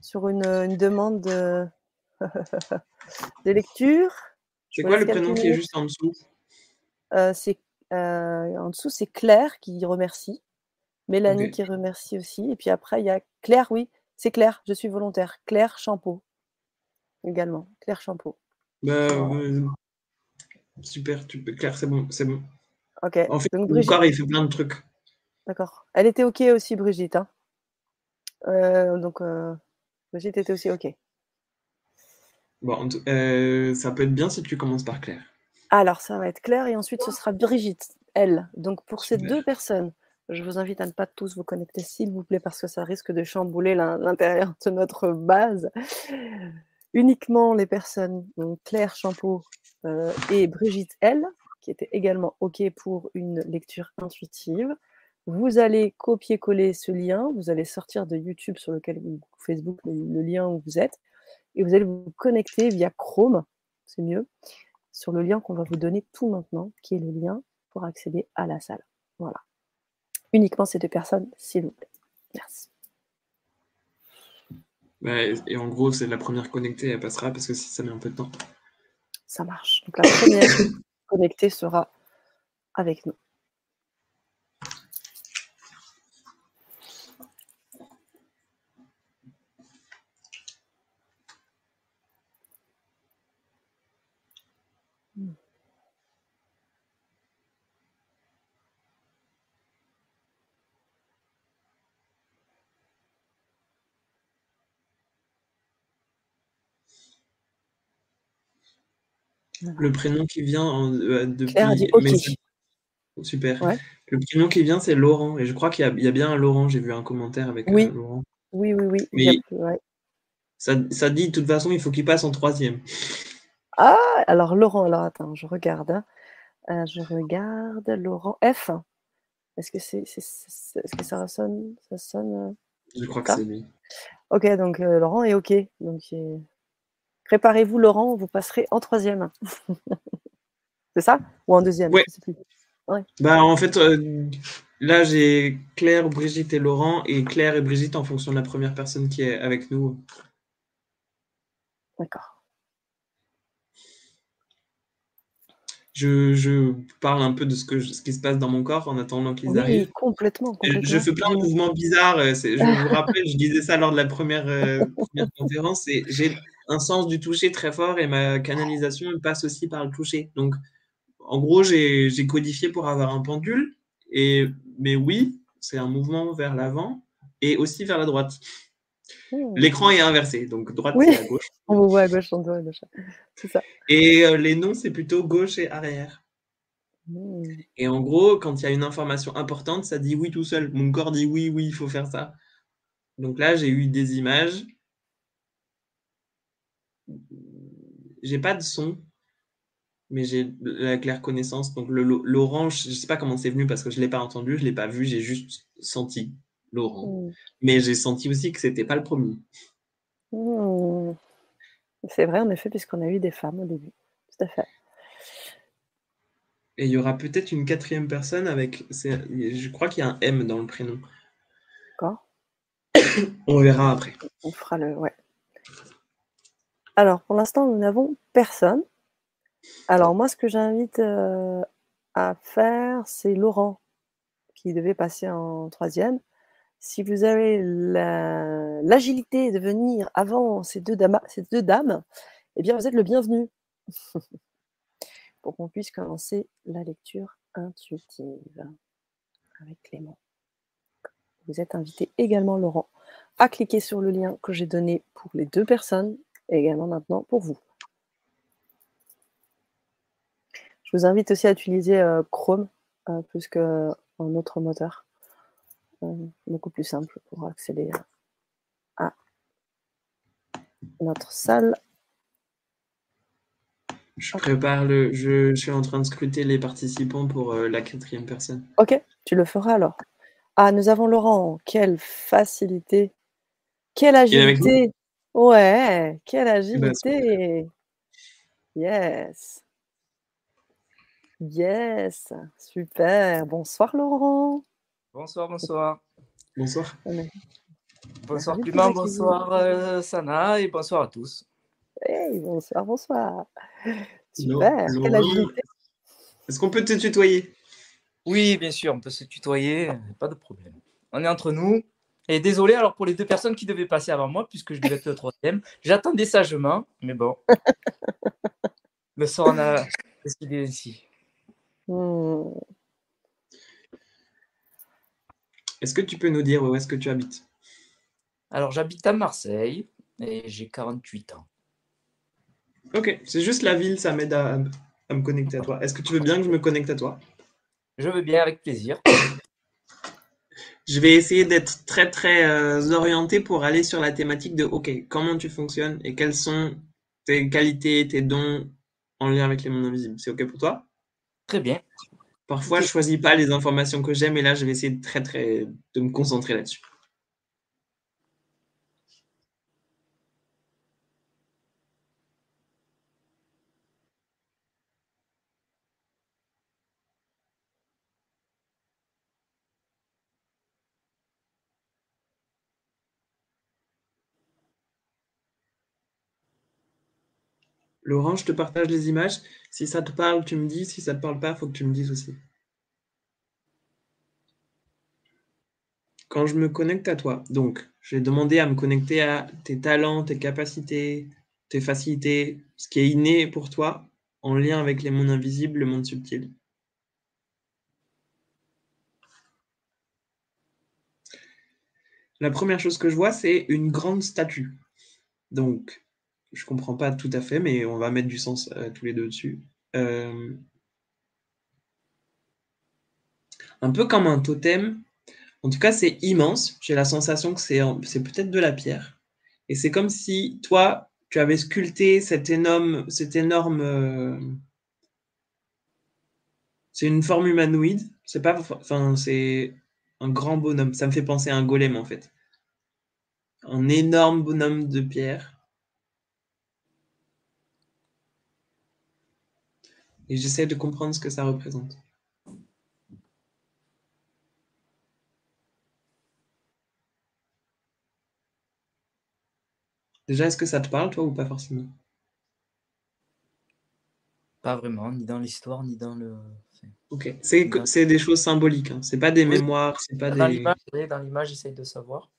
sur une, une demande de, de lecture? C'est quoi le prénom qui est juste en dessous? Euh, c'est, euh, En dessous, c'est Claire qui remercie. Mélanie qui remercie aussi. Et puis après, il y a Claire, oui, c'est Claire, je suis volontaire. Claire Champeau également. Claire Champeau. Bah, euh, super, tu peux, Claire, c'est bon, c'est bon. Ok, En fait, donc mon Brigitte, corps, il fait plein de trucs. d'accord. Elle était OK aussi, Brigitte. hein. Euh, donc, euh, Brigitte était aussi OK. Bon, euh, ça peut être bien si tu commences par Claire. Alors, ça va être Claire et ensuite ce sera Brigitte, elle. Donc, pour ces Super. deux personnes, je vous invite à ne pas tous vous connecter, s'il vous plaît, parce que ça risque de chambouler l'in- l'intérieur de notre base. Uniquement les personnes, donc Claire Champeau euh, et Brigitte, elle, qui étaient également OK pour une lecture intuitive. Vous allez copier-coller ce lien, vous allez sortir de YouTube sur lequel vous, Facebook, le, le lien où vous êtes, et vous allez vous connecter via Chrome, c'est mieux, sur le lien qu'on va vous donner tout maintenant, qui est le lien pour accéder à la salle. Voilà. Uniquement ces deux personnes, s'il vous plaît. Merci. Et et en gros, c'est la première connectée, elle passera parce que si ça met un peu de temps. Ça marche. Donc la première connectée sera avec nous. Le prénom qui vient en, euh, depuis. Claire mais Super. Ouais. Le prénom qui vient, c'est Laurent. Et je crois qu'il y, a- il y a bien un Laurent. J'ai vu un commentaire avec euh, Oui. Laurent. Oui, oui, oui. Mais- il ouais. Ça, ça dit, de toute façon, il faut qu'il passe en troisième. Ah, alors Laurent, alors attends, je regarde. hein. Euh, je regarde Laurent F. Est-ce que c'est, que ça sonne, ça sonne euh, Je crois que c'est lui. Ok, donc euh, Laurent est ok. Donc euh, préparez-vous, Laurent, vous passerez en troisième. c'est ça Ou en deuxième Ouais. plus. Bah, en fait, euh, là, j'ai Claire, Brigitte et Laurent. Et Claire et Brigitte en fonction de la première personne qui est avec nous. D'accord. Je, je parle un peu de ce, que je- ce qui se passe dans mon corps en attendant qu'ils Oui, arrivent. complètement, Je, complètement. je fais plein de mouvements bizarres. euh, Je vous rappelle, je disais ça lors de la première, euh, première conférence. et J'ai un sens du toucher très fort et ma canalisation passe aussi par le toucher. Donc, en gros, j'ai codifié pour avoir un pendule. Et, mais oui, c'est un mouvement vers l'avant et aussi vers la droite. Hmm. L'écran est inversé, donc droite Oui. c'est à gauche. On vous voit à gauche, on voit à gauche. C'est ça. Et euh, les noms, c'est plutôt gauche et arrière. Hmm. Et en gros, quand il y a une information importante, ça dit oui tout seul. Mon corps dit oui, oui, il faut faire ça. Donc là, j'ai eu des images. J'ai pas de son, mais j'ai la claire connaissance. Donc l'orange, je sais pas comment c'est venu parce que je l'ai pas entendu, je l'ai pas vu, j'ai juste senti Laurent. Hmm. Mais j'ai senti aussi que c'était pas le premier. Hmm. C'est vrai, en effet, puisqu'on a eu des femmes au début. Tout à fait. Et il y aura peut-être une quatrième personne avec. Je crois qu'il y a un M dans le prénom. D'accord On verra après. On fera le. Ouais. Alors, pour l'instant, nous n'avons personne. Alors, moi, ce que j'invite euh, à faire, c'est Laurent, qui devait passer en troisième. Si vous avez la- l'agilité de venir avant ces deux, dames, ces deux dames, eh bien, vous êtes le bienvenu. Pour qu'on puisse commencer la lecture intuitive avec Clément. Vous êtes invité également, Laurent, à cliquer sur le lien que j'ai donné pour les deux personnes également maintenant pour vous. Je vous invite aussi à utiliser euh, Chrome euh, plus qu'un autre moteur. Euh, beaucoup plus simple pour accéder à notre salle. Je prépare le. Je, je suis en train de scruter les participants pour euh, la quatrième personne. Ok, tu le feras alors. Ah, nous avons Laurent. Quelle facilité. Quelle agilité. Ouais, quelle agilité. Yes. Yes. Super. Bonsoir Laurent. Bonsoir, bonsoir. Bonsoir. Bonsoir Clément, Clément. bonsoir euh, Sana et bonsoir à tous. Hey, bonsoir, bonsoir. Super. Laurent, Quelle agilité. Est-ce qu'on peut te tutoyer? Oui, bien sûr, on peut se tutoyer, pas de problème. On est entre nous. Et désolé alors pour les deux personnes qui devaient passer avant moi, puisque je devais être le troisième. J'attendais sagement, mais bon. Le sort en a décidé ainsi. Hmm. Est-ce que tu peux nous dire où est-ce que tu habites? Alors j'habite à Marseille et j'ai 48 ans. Ok, c'est juste la ville, ça m'aide à, à me connecter à toi. Est-ce que tu veux bien que je me connecte à toi? Je veux bien avec plaisir. Je vais essayer d'être très très euh, orienté pour aller sur la thématique de OK, comment tu fonctionnes et quelles sont tes qualités, tes dons en lien avec les mondes invisibles. C'est OK pour toi? Très bien. Parfois, je choisis pas les informations que j'aime et là, je vais essayer de très très de me concentrer là-dessus. Laurent, je te partage les images. Si ça te parle, tu me dis. Si ça ne te parle pas, il faut que tu me dises aussi. Quand je me connecte à toi, donc j'ai demandé à me connecter à tes talents, tes capacités, tes facilités, ce qui est inné pour toi en lien avec les mondes invisibles, le monde subtil. La première chose que je vois, c'est une grande statue. Donc, je comprends pas tout à fait, mais on va mettre du sens euh, tous les deux dessus. Euh, un peu comme un totem. En tout cas, c'est immense. J'ai la sensation que c'est peut-être de la pierre. Et c'est comme si toi, tu avais sculpté cette énorme. Cette énorme euh, c'est une forme humanoïde. C'est pas. Enfin, c'est un grand bonhomme. Ça me fait penser à un golem, en fait. Un énorme bonhomme de pierre. Et j'essaie de comprendre ce que ça représente. Déjà, est-ce que ça te parle, toi, ou pas forcément? Pas vraiment, ni dans l'histoire, ni dans le. Ok, c'est des choses symboliques, hein. c'est pas des mémoires, c'est pas dans des. Dans l'image, j'essaie de savoir.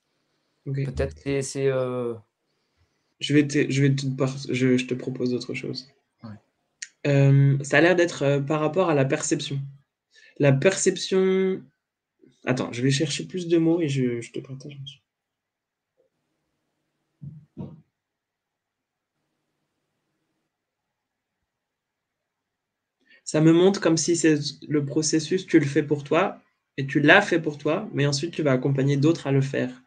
Peut-être que c'est. Euh, je vais te, je vais te, je, je te propose autre chose. Euh, ça a l'air d'être euh, par rapport à la perception. La perception. Attends, je vais chercher plus de mots et je, je te partage. ça me montre comme si c'est le processus, tu le fais pour toi et tu l'as fait pour toi, mais ensuite tu vas accompagner d'autres à le faire.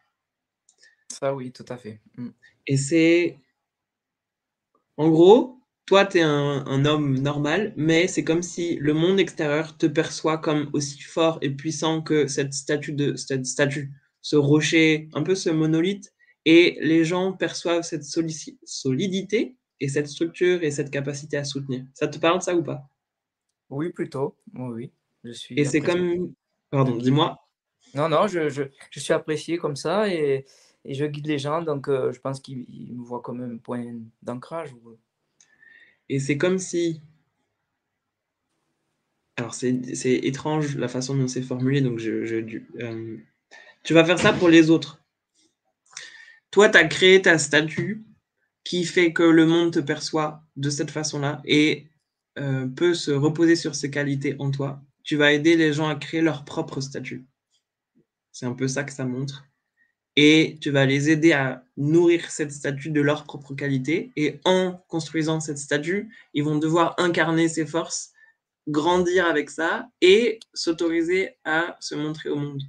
Ça, oui, tout à fait. Mm. Et c'est. En gros, toi, tu es un, homme normal, mais c'est comme si le monde extérieur te perçoit comme aussi fort et puissant que cette statue, de, cette statue ce rocher, un peu ce monolithe, et les gens perçoivent cette solidité et cette structure et cette capacité à soutenir. Ça te parle ça ou pas? Oui, plutôt. Oui, oui. Je suis Et c'est comme. Pardon, dis-moi. Non, non, je, je, je, suis apprécié comme ça et, et je guide les gens, donc euh, je pense qu'ils me voient comme un point d'ancrage. Et c'est comme si. Alors, c'est étrange la façon dont c'est formulé, donc je. je euh, Tu vas faire ça pour les autres. Toi, tu as créé ta statue qui fait que le monde te perçoit de cette façon-là. Et euh, peut se reposer sur ses qualités en toi, tu vas aider les gens à créer leur propre statut. C'est un peu ça que ça montre. Et tu vas les aider à nourrir cette statue de leur propre qualité. Et en construisant cette statue, ils vont devoir incarner ses forces, grandir avec ça et s'autoriser à se montrer au monde.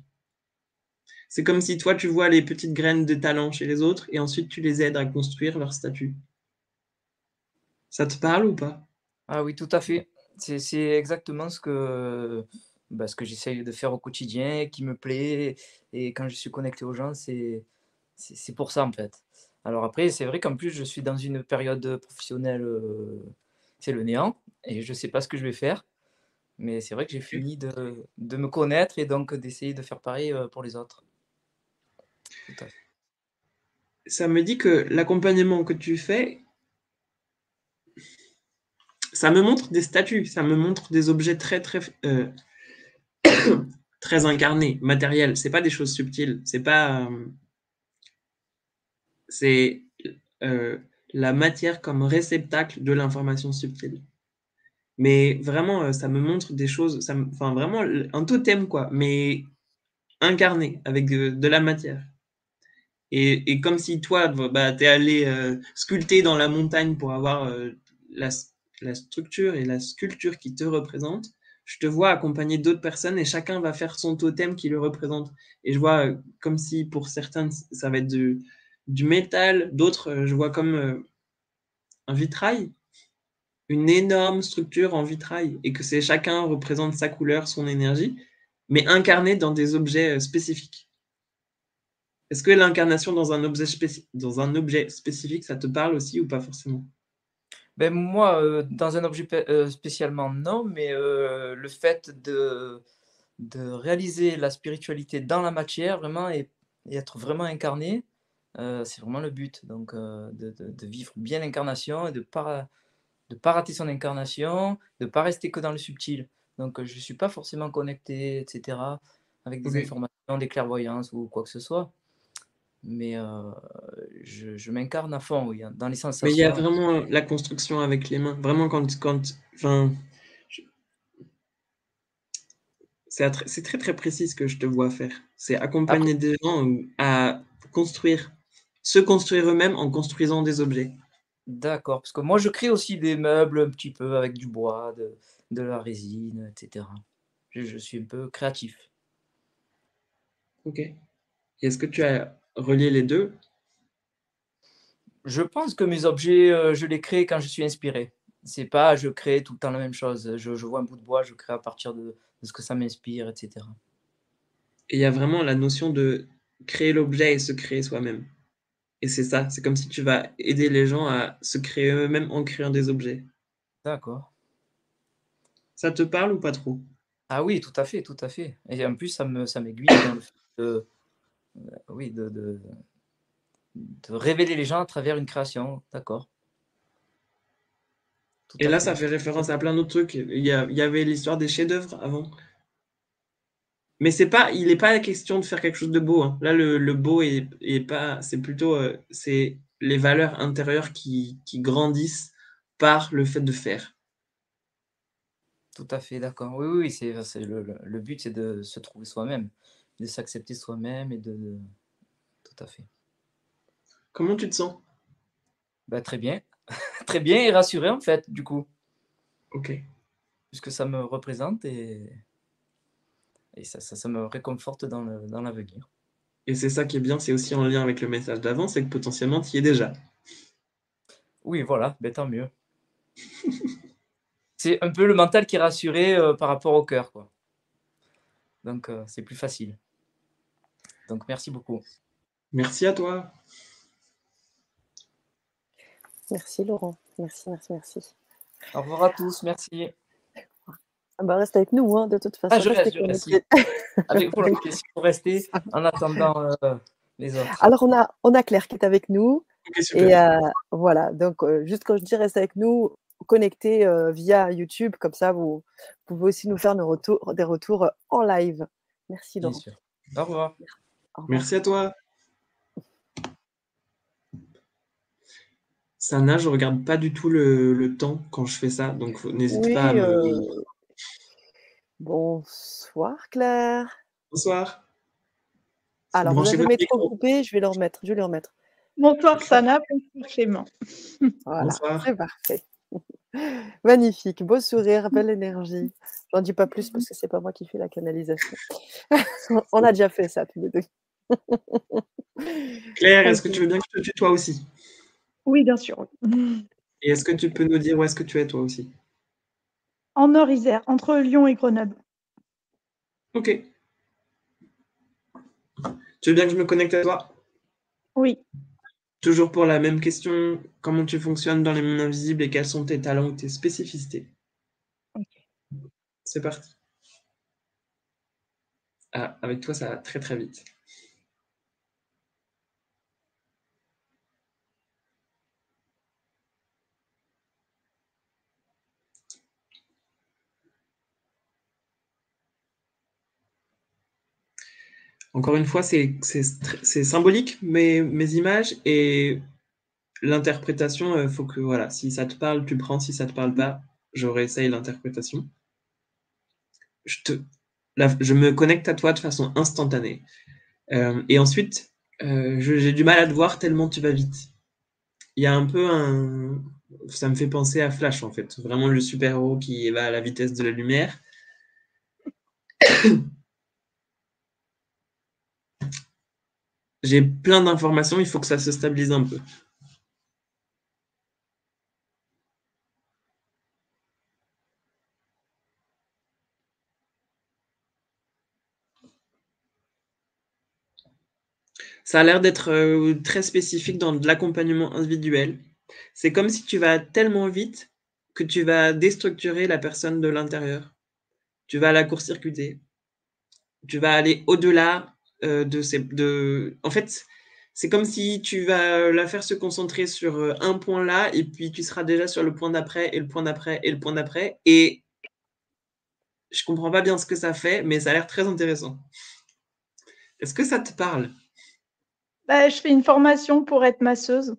C'est comme si toi, tu vois les petites graines de talent chez les autres et ensuite tu les aides à construire leur statut. Ça te parle ou pas? Ah oui, tout à fait. C'est exactement ce que, bah, ce que j'essaye de faire au quotidien, qui me plaît. Et quand je suis connecté aux gens, c'est c'est pour ça en fait. Alors après, c'est vrai qu'en plus, je suis dans une période professionnelle, euh, c'est le néant, et je ne sais pas ce que je vais faire. Mais c'est vrai que j'ai fini de, de, me connaître et donc d'essayer de faire pareil euh, pour les autres. Ça me dit que l'accompagnement que tu fais, ça me montre des statues, ça me montre des objets très très euh, très incarnés, matériels. C'est pas des choses subtiles. C'est pas euh, c'est euh, la matière comme réceptacle de l'information subtile. Mais vraiment, ça me montre des choses, ça enfin vraiment un totem quoi, mais incarné avec de, la matière. Et, comme si toi, bah, tu es allé sculpter dans la montagne pour avoir la structure et la sculpture qui te représente, je te vois accompagner d'autres personnes et chacun va faire son totem qui le représente. Et je vois euh, comme si pour certains, ça va être du, métal, d'autres, euh, je vois comme euh, un vitrail, une énorme structure en vitrail, et que c'est chacun représente sa couleur, son énergie, mais incarné dans des objets spécifiques. Est-ce que l'incarnation dans un objet spécifique, ça te parle aussi ou pas forcément? Ben moi, euh, dans un objet euh, spécialement, non, mais euh, le fait de, de réaliser la spiritualité dans la matière, vraiment, et, être vraiment incarné, c'est vraiment le but. Donc, de, de, vivre bien l'incarnation et de ne pas, de pas rater son incarnation, de ne pas rester que dans le subtil. Donc, je ne suis pas forcément connecté, etc. avec des informations, des clairvoyances ou quoi que ce soit. Mais euh, je, je m'incarne à fond, oui, hein, dans les sensations. Mais il y a vraiment euh, la construction avec les mains. Vraiment, quand. quand enfin, je- c'est très très précis ce que je te vois faire. C'est accompagner des gens à construire, se construire eux-mêmes en construisant des objets. D'accord, parce que moi je crée aussi des meubles un petit peu avec du bois, de, de la résine, etc. Je, je suis un peu créatif. Ok. Est-ce que tu as relié les deux? Je pense que mes objets, euh, je les crée quand je suis inspiré. C'est pas je crée tout le temps la même chose. Je, je vois un bout de bois, je crée à partir de, de ce que ça m'inspire, etc. Et il y a vraiment la notion de créer l'objet et se créer soi-même. Et c'est ça, c'est comme si tu vas aider les gens à se créer eux-mêmes en créant des objets. D'accord. Ça te parle ou pas trop? Ah oui, tout à fait, tout à fait. Et en plus, ça me, ça m'aiguille dans le fait de, oui, de, de, de révéler les gens à travers une création. D'accord. Et là, fait. ça fait référence à plein d'autres trucs. Il y, a- il y avait l'histoire des chefs-d'œuvre avant. Mais c'est pas, il n'est pas question de faire quelque chose de beau. hein. Là, le, le beau est, est pas, c'est plutôt, euh, c'est les valeurs intérieures qui, qui grandissent par le fait de faire. Tout à fait, d'accord. Oui, oui, c'est, le but, c'est de se trouver soi-même, de s'accepter soi-même et de, Tout à fait. Comment tu te sens? Bah, très bien. très bien et rassuré, en fait, du coup, Ok. puisque ça me représente et, et ça, ça, ça me réconforte dans, le, dans l'avenir. Et c'est ça qui est bien, c'est aussi en lien avec le message d'avant, c'est que potentiellement tu y es déjà. Oui, voilà, ben, tant mieux. c'est un peu le mental qui est rassuré euh, par rapport au cœur, quoi. Donc, euh, c'est plus facile. Donc, merci beaucoup. Merci à toi. Merci Laurent. Merci, merci, merci. Au revoir à tous, merci. Ah bah, reste avec nous, hein, de toute façon. Ah, je reste, je. Avec vous, si vous restez en attendant euh, les autres. Alors, on a, on a Claire qui est avec nous. Et euh, voilà, donc euh, juste quand je dis reste avec nous, connectez euh, via YouTube, comme ça vous, vous pouvez aussi nous faire nos retours, des retours euh, en live. Merci Bien Laurent. sûr. Au revoir. Merci à toi. Sana, je regarde pas du tout le, le temps quand je fais ça, donc n'hésite Oui, pas à me. euh, bonsoir Claire. Bonsoir. Alors, vous avez micro. coupé, je vais le remettre. Je vais le remettre. Bonsoir Sana, bonsoir Clément. Voilà, Bonsoir. c'est parfait. Magnifique, beau sourire, belle énergie. J'en dis pas plus parce que c'est pas moi qui fais la canalisation. On a déjà fait ça tous les deux. Claire, est-ce que tu veux bien que je te tutoie aussi? Oui, bien sûr. Et est-ce que tu peux nous dire où est-ce que tu es toi aussi? En Nord-Isère, entre Lyon et Grenoble. Ok. Tu veux bien que je me connecte à toi? Oui. Toujours pour la même question, comment tu fonctionnes dans les mondes invisibles et quels sont tes talents ou tes spécificités? Ok. C'est parti. Ah, avec toi, ça va très très vite. Encore une fois, c'est symbolique, mes, images, et l'interprétation, il faut que, voilà, si ça te parle, tu prends, si ça te parle pas, je réessaye l'interprétation. Je, je me connecte à toi de façon instantanée. Euh, et ensuite, euh, j'ai du mal à te voir tellement tu vas vite. Il y a un peu un... Ça me fait penser à Flash, en fait. Vraiment le super-héros qui va à la vitesse de la lumière. J'ai plein d'informations, il faut que ça se stabilise un peu. Ça a l'air d'être euh, très spécifique dans l'accompagnement individuel. C'est comme si tu vas tellement vite que tu vas déstructurer la personne de l'intérieur. Tu vas la court-circuiter. Tu vas aller au-delà euh, de ces... De... En fait, c'est comme si tu vas la faire se concentrer sur euh, un point là, et puis tu seras déjà sur le point d'après, et le point d'après, et le point d'après. Et Je comprends pas bien ce que ça fait, mais ça a l'air très intéressant. Est-ce que ça te parle? Bah, je fais une formation pour être masseuse.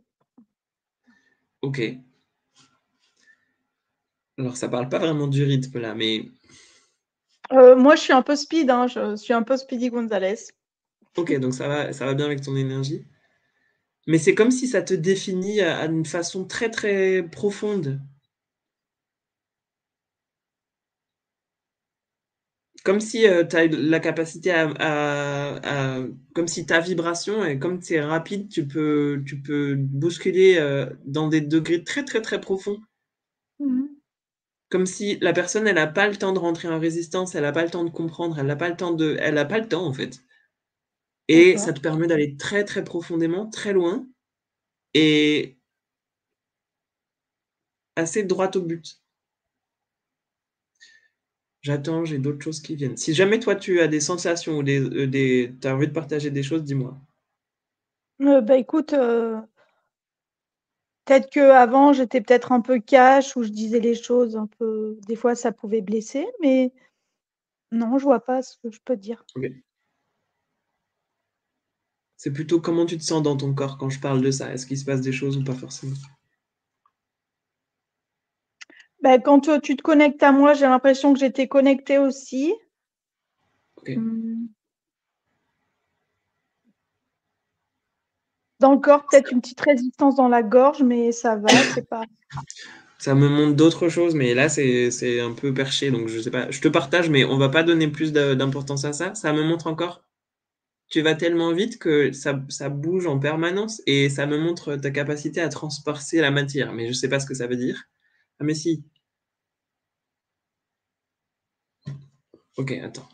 Ok. Alors, ça parle pas vraiment du rythme là, mais Euh, moi, je suis un peu speed, hein, je suis un peu Speedy Gonzalez. Ok, donc ça va, ça va bien avec ton énergie. Mais c'est comme si ça te définit à, à une façon très très profonde. Comme si tu as la capacité à, à- à- Comme si ta vibration, et comme tu es rapide, tu peux, tu peux bousculer euh, dans des degrés très très très profonds. Mhm. Comme si la personne, elle n'a pas le temps de rentrer en résistance, elle n'a pas le temps de comprendre, elle n'a pas le temps de... Elle n'a pas le temps, en fait. Et ça te permet d'aller très, très profondément, très loin, et assez droit au but. J'attends, j'ai d'autres choses qui viennent. Si jamais toi, tu as des sensations ou des, euh, des... tu as envie de partager des choses, dis-moi. Euh, bah, écoute, euh, peut-être que avant j'étais peut-être un peu cash ou je disais les choses un peu. Des fois, ça pouvait blesser, mais non, je vois pas ce que je peux dire. C'est plutôt comment tu te sens dans ton corps quand je parle de ça. Est-ce qu'il se passe des choses ou pas forcément? Bah, quand euh, tu te connectes à moi, j'ai l'impression que j'étais connectée aussi. Ok. Hmm. Dans le corps, peut-être une petite résistance dans la gorge, mais ça va, c'est pas. Ça me montre d'autres choses, mais là, c'est un peu perché, donc je sais pas. Je te partage, mais on va pas donner plus d'importance à ça. Ça me montre encore, tu vas tellement vite que ça, ça bouge en permanence et ça me montre ta capacité à transpercer la matière, mais je sais pas ce que ça veut dire. Ah, mais si. Ok, attends.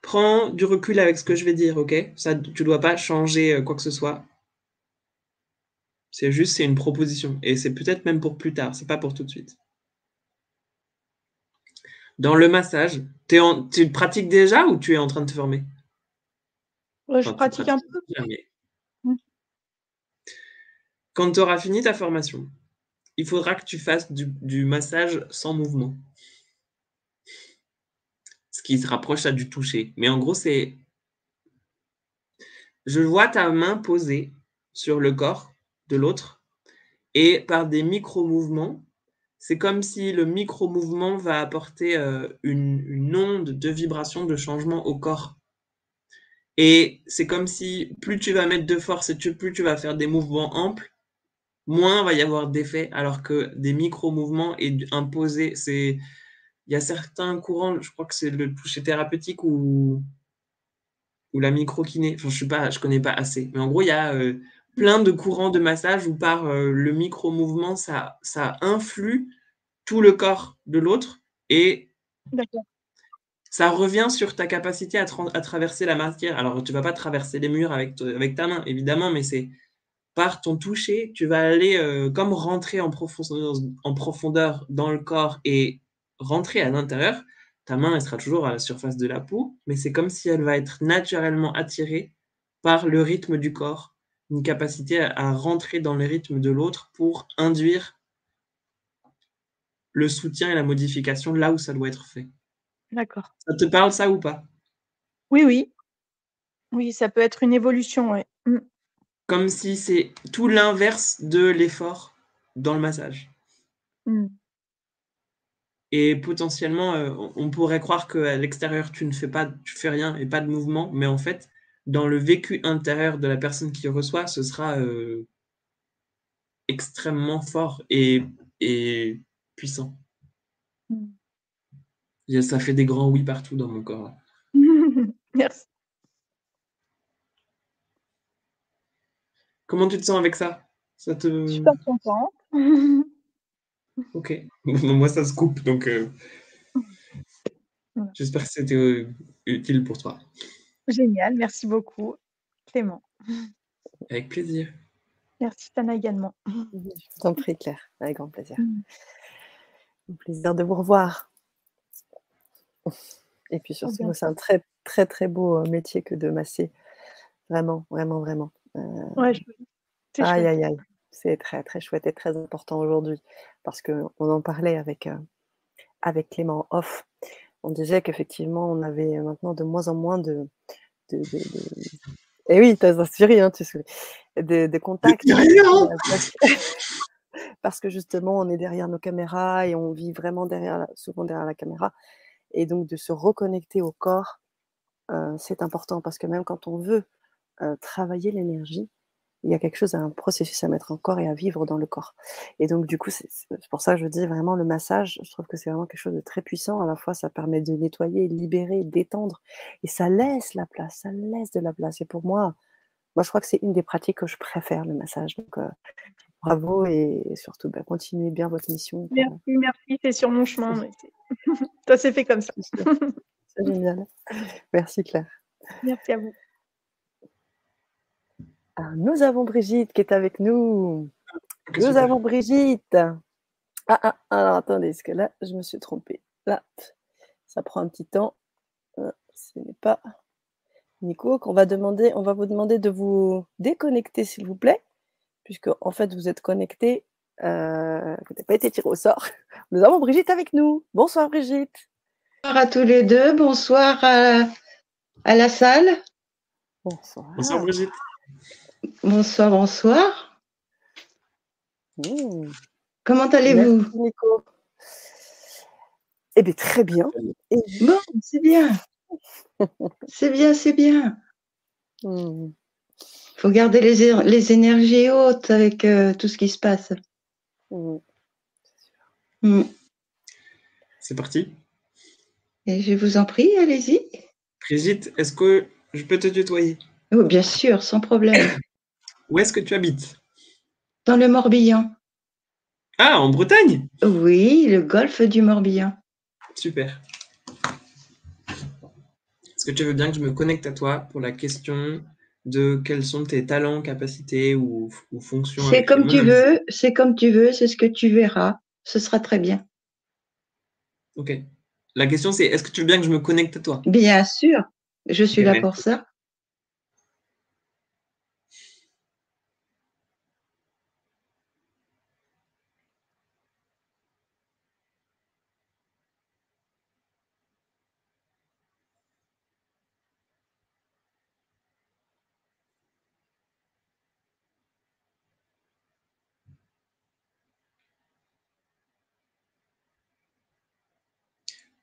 Prends du recul avec ce que je vais dire, ok? Ça, tu dois pas changer euh, quoi que ce soit. C'est juste, c'est une proposition. Et c'est peut-être même pour plus tard, c'est pas pour tout de suite. Dans le massage, en- tu pratiques déjà ou tu es en train de te former? Ouais, je Enfin, pratique un peu. déjà, mais Mm. Quand tu auras fini ta formation, il faudra que tu fasses du, du massage sans mouvement. Ce qui se rapproche à du toucher. Mais en gros, c'est. Je vois ta main posée sur le corps de l'autre et par des micro-mouvements, c'est comme si le micro-mouvement va apporter euh, une, onde de vibration, de changement au corps. Et c'est comme si plus tu vas mettre de force et plus tu vas faire des mouvements amples, moins va y avoir d'effet, alors que des micro-mouvements et imposés. Il y a certains courants, je crois que c'est le toucher thérapeutique ou, ou la micro-kiné. Enfin, je je connais pas assez. Mais en gros, il y a euh, plein de courants de massage où par euh, le micro-mouvement, ça, ça influe tout le corps de l'autre et ça revient sur ta capacité à, tra- à traverser la matière. Alors, tu vas pas traverser les murs avec, avec ta main, évidemment, mais c'est par ton toucher, tu vas aller euh, comme rentrer en profondeur, en profondeur dans le corps et rentrer à l'intérieur. Ta main, elle sera toujours à la surface de la peau, mais c'est comme si elle va être naturellement attirée par le rythme du corps, une capacité à, à rentrer dans le rythme de l'autre pour induire le soutien et la modification là où ça doit être fait. D'accord. Ça te parle ça ou pas? Oui, oui. Oui, ça peut être une évolution, ouais. Mm. Comme si c'est tout l'inverse de l'effort dans le massage. Mm. Et potentiellement, euh, on- on pourrait croire qu'à l'extérieur, tu ne fais pas, tu fais rien et pas de mouvement, mais en fait, dans le vécu intérieur de la personne qui reçoit, ce sera euh, extrêmement fort et, et puissant. Mm. A- Ça fait des grands oui partout dans mon corps. Merci. Comment tu te sens avec ça? Ça te... Super contente. Ok. Moi, ça se coupe, donc euh, Voilà. j'espère que c'était euh, utile pour toi. Génial, merci beaucoup, Clément. Avec plaisir. Merci Tana également. Je t'en prie, Claire, avec grand plaisir. Mm. Au plaisir de vous revoir. Et puis surtout, bien. c'est un très, très, très beau euh, métier que de masser. Vraiment, vraiment, vraiment. Euh, Ouais, je- aïe, chouette. aïe, aïe. c'est très très chouette et très important aujourd'hui parce qu'on en parlait avec, euh, avec Clément Off. On disait qu'effectivement, on avait maintenant de moins en moins de. de, de, Et eh oui, t'as inspiré, hein, tu sais, de, de contacts. parce que justement, on est derrière nos caméras et on vit vraiment derrière, souvent derrière la caméra. Et donc, de se reconnecter au corps, euh, c'est important parce que même quand on veut euh, travailler l'énergie, il y a quelque chose, un processus à mettre en corps et à vivre dans le corps. Et donc, du coup, c'est pour ça que je dis vraiment le massage, je trouve que c'est vraiment quelque chose de très puissant. À la fois, ça permet de nettoyer, libérer, détendre. Et ça laisse la place, ça laisse de la place. Et pour moi, moi, je crois que c'est une des pratiques que je préfère, le massage. Donc, euh, bravo et surtout, bah, continuez bien votre mission. Merci, merci, c'est sur mon chemin. ça s'est fait comme ça. c'est génial. Merci, Claire. Merci à vous. Alors, nous avons Brigitte qui est avec nous. Nous avons Brigitte. Ah, ah, alors attendez, est-ce que là, je me suis trompée? Là, ça prend un petit temps. Euh, ce n'est pas Nico qu'on va demander. On va vous demander de vous déconnecter, s'il vous plaît, puisque en fait, vous êtes connecté. Euh, vous n'avez pas été tiré au sort. Nous avons Brigitte avec nous. Bonsoir, Brigitte. Bonsoir à tous les deux. Bonsoir à, à la salle. Bonsoir. Bonsoir, Brigitte. Bonsoir, bonsoir. Mmh. Comment allez-vous? Nico. Eh bien, très bien. Et... Bon, c'est bien. c'est bien, c'est bien. Il Mmh. faut garder les, é- les énergies hautes avec euh, tout ce qui se passe. Mmh. Mm. C'est parti. Et je vous en prie, allez-y. Brigitte, est-ce que je peux te tutoyer? Oh, bien sûr, sans problème. Où est-ce que tu habites? Dans le Morbihan. Ah, en Bretagne? Oui, le golfe du Morbihan. Super. Est-ce que tu veux bien que je me connecte à toi pour la question de quels sont tes talents, capacités ou, ou fonctions C'est comme tu veux, c'est comme tu veux, c'est ce que tu verras. Ce sera très bien. Ok. La question c'est est-ce que tu veux bien que je me connecte à toi? Bien sûr, je suis là merci. pour ça.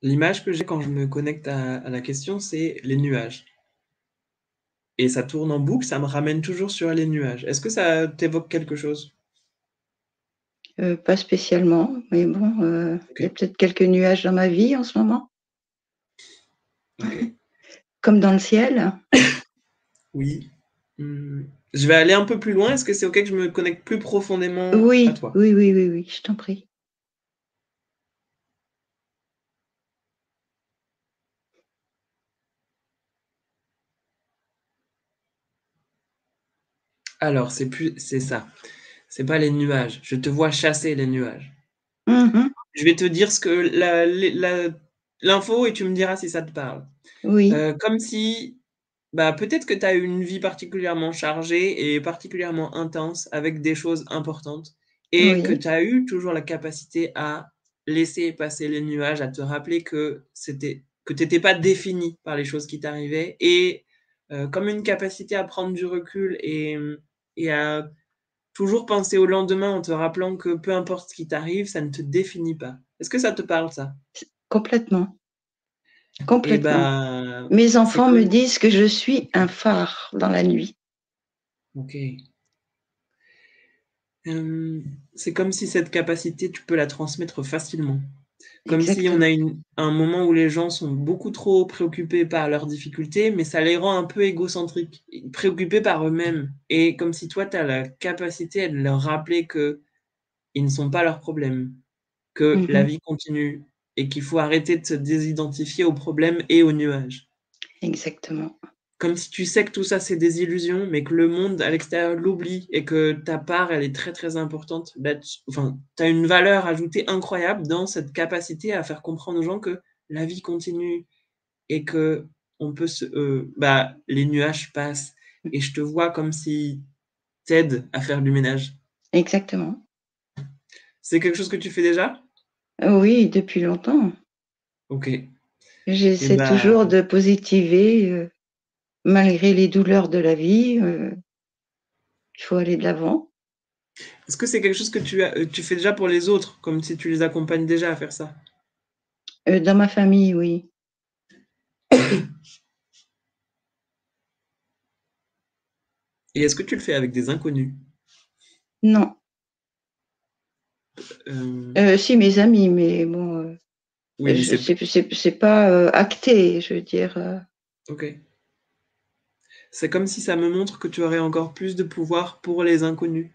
L'image que j'ai quand je me connecte à, à la question, c'est les nuages. Et ça tourne en boucle, ça me ramène toujours sur les nuages. Est-ce que ça t'évoque quelque chose? Euh, pas spécialement, mais bon, euh, il y a peut-être quelques nuages dans ma vie en ce moment, comme dans le ciel. Oui. Hmm. Je vais aller un peu plus loin. Est-ce que c'est OK que je me connecte plus profondément Oui, à toi? Oui, oui, oui, oui, je t'en prie. Alors, c'est plus, c'est ça. C'est pas les nuages. Je te vois chasser les nuages. Mhm, Je vais te dire ce que la- la- l'info et tu me diras si ça te parle. Oui, Euh, comme si, bah, peut-être que tu as eu une vie particulièrement chargée et particulièrement intense avec des choses importantes et Oui. que tu as eu toujours la capacité à laisser passer les nuages, à te rappeler que c'était que tu n'étais pas défini par les choses qui t'arrivaient et euh, comme une capacité à prendre du recul et, et à toujours penser au lendemain en te rappelant que peu importe ce qui t'arrive, ça ne te définit pas. Est-ce que ça te parle ça? Complètement. Et Complètement. bah, Mes enfants me disent que je suis un phare dans la nuit. Ok. Euh, c'est comme si cette capacité, tu peux la transmettre facilement. Comme si on a une- un moment où les gens sont beaucoup trop préoccupés par leurs difficultés, mais ça les rend un peu égocentriques, préoccupés par eux-mêmes. Et comme si toi, tu as la capacité de leur rappeler que ils ne sont pas leurs problèmes, que la vie continue et qu'il faut arrêter de se désidentifier aux problèmes et aux nuages. Exactement. Comme si tu sais que tout ça, c'est des illusions, mais que le monde à l'extérieur l'oublie et que ta part, elle est très très importante. Bah, tu enfin, as une valeur ajoutée incroyable dans cette capacité à faire comprendre aux gens que la vie continue et que on peut se, euh, bah, les nuages passent. Et je te vois comme si t'aides à faire du ménage. Exactement. C'est quelque chose que tu fais déjà? Oui, depuis longtemps. Ok. J'essaie ben- toujours de positiver euh, malgré les douleurs de la vie. euh, Il faut aller de l'avant. Est-ce que c'est quelque chose que tu, as, euh, tu fais déjà pour les autres, comme si tu les accompagnes déjà à faire ça? Euh, dans ma famille, oui. Et est-ce que tu le fais avec des inconnus? Non. Euh, Euh, si, mes amis, mais bon, Oui, c'est pas acté, je veux dire. ok. C'est comme si ça me montre que tu aurais encore plus de pouvoir pour les inconnus.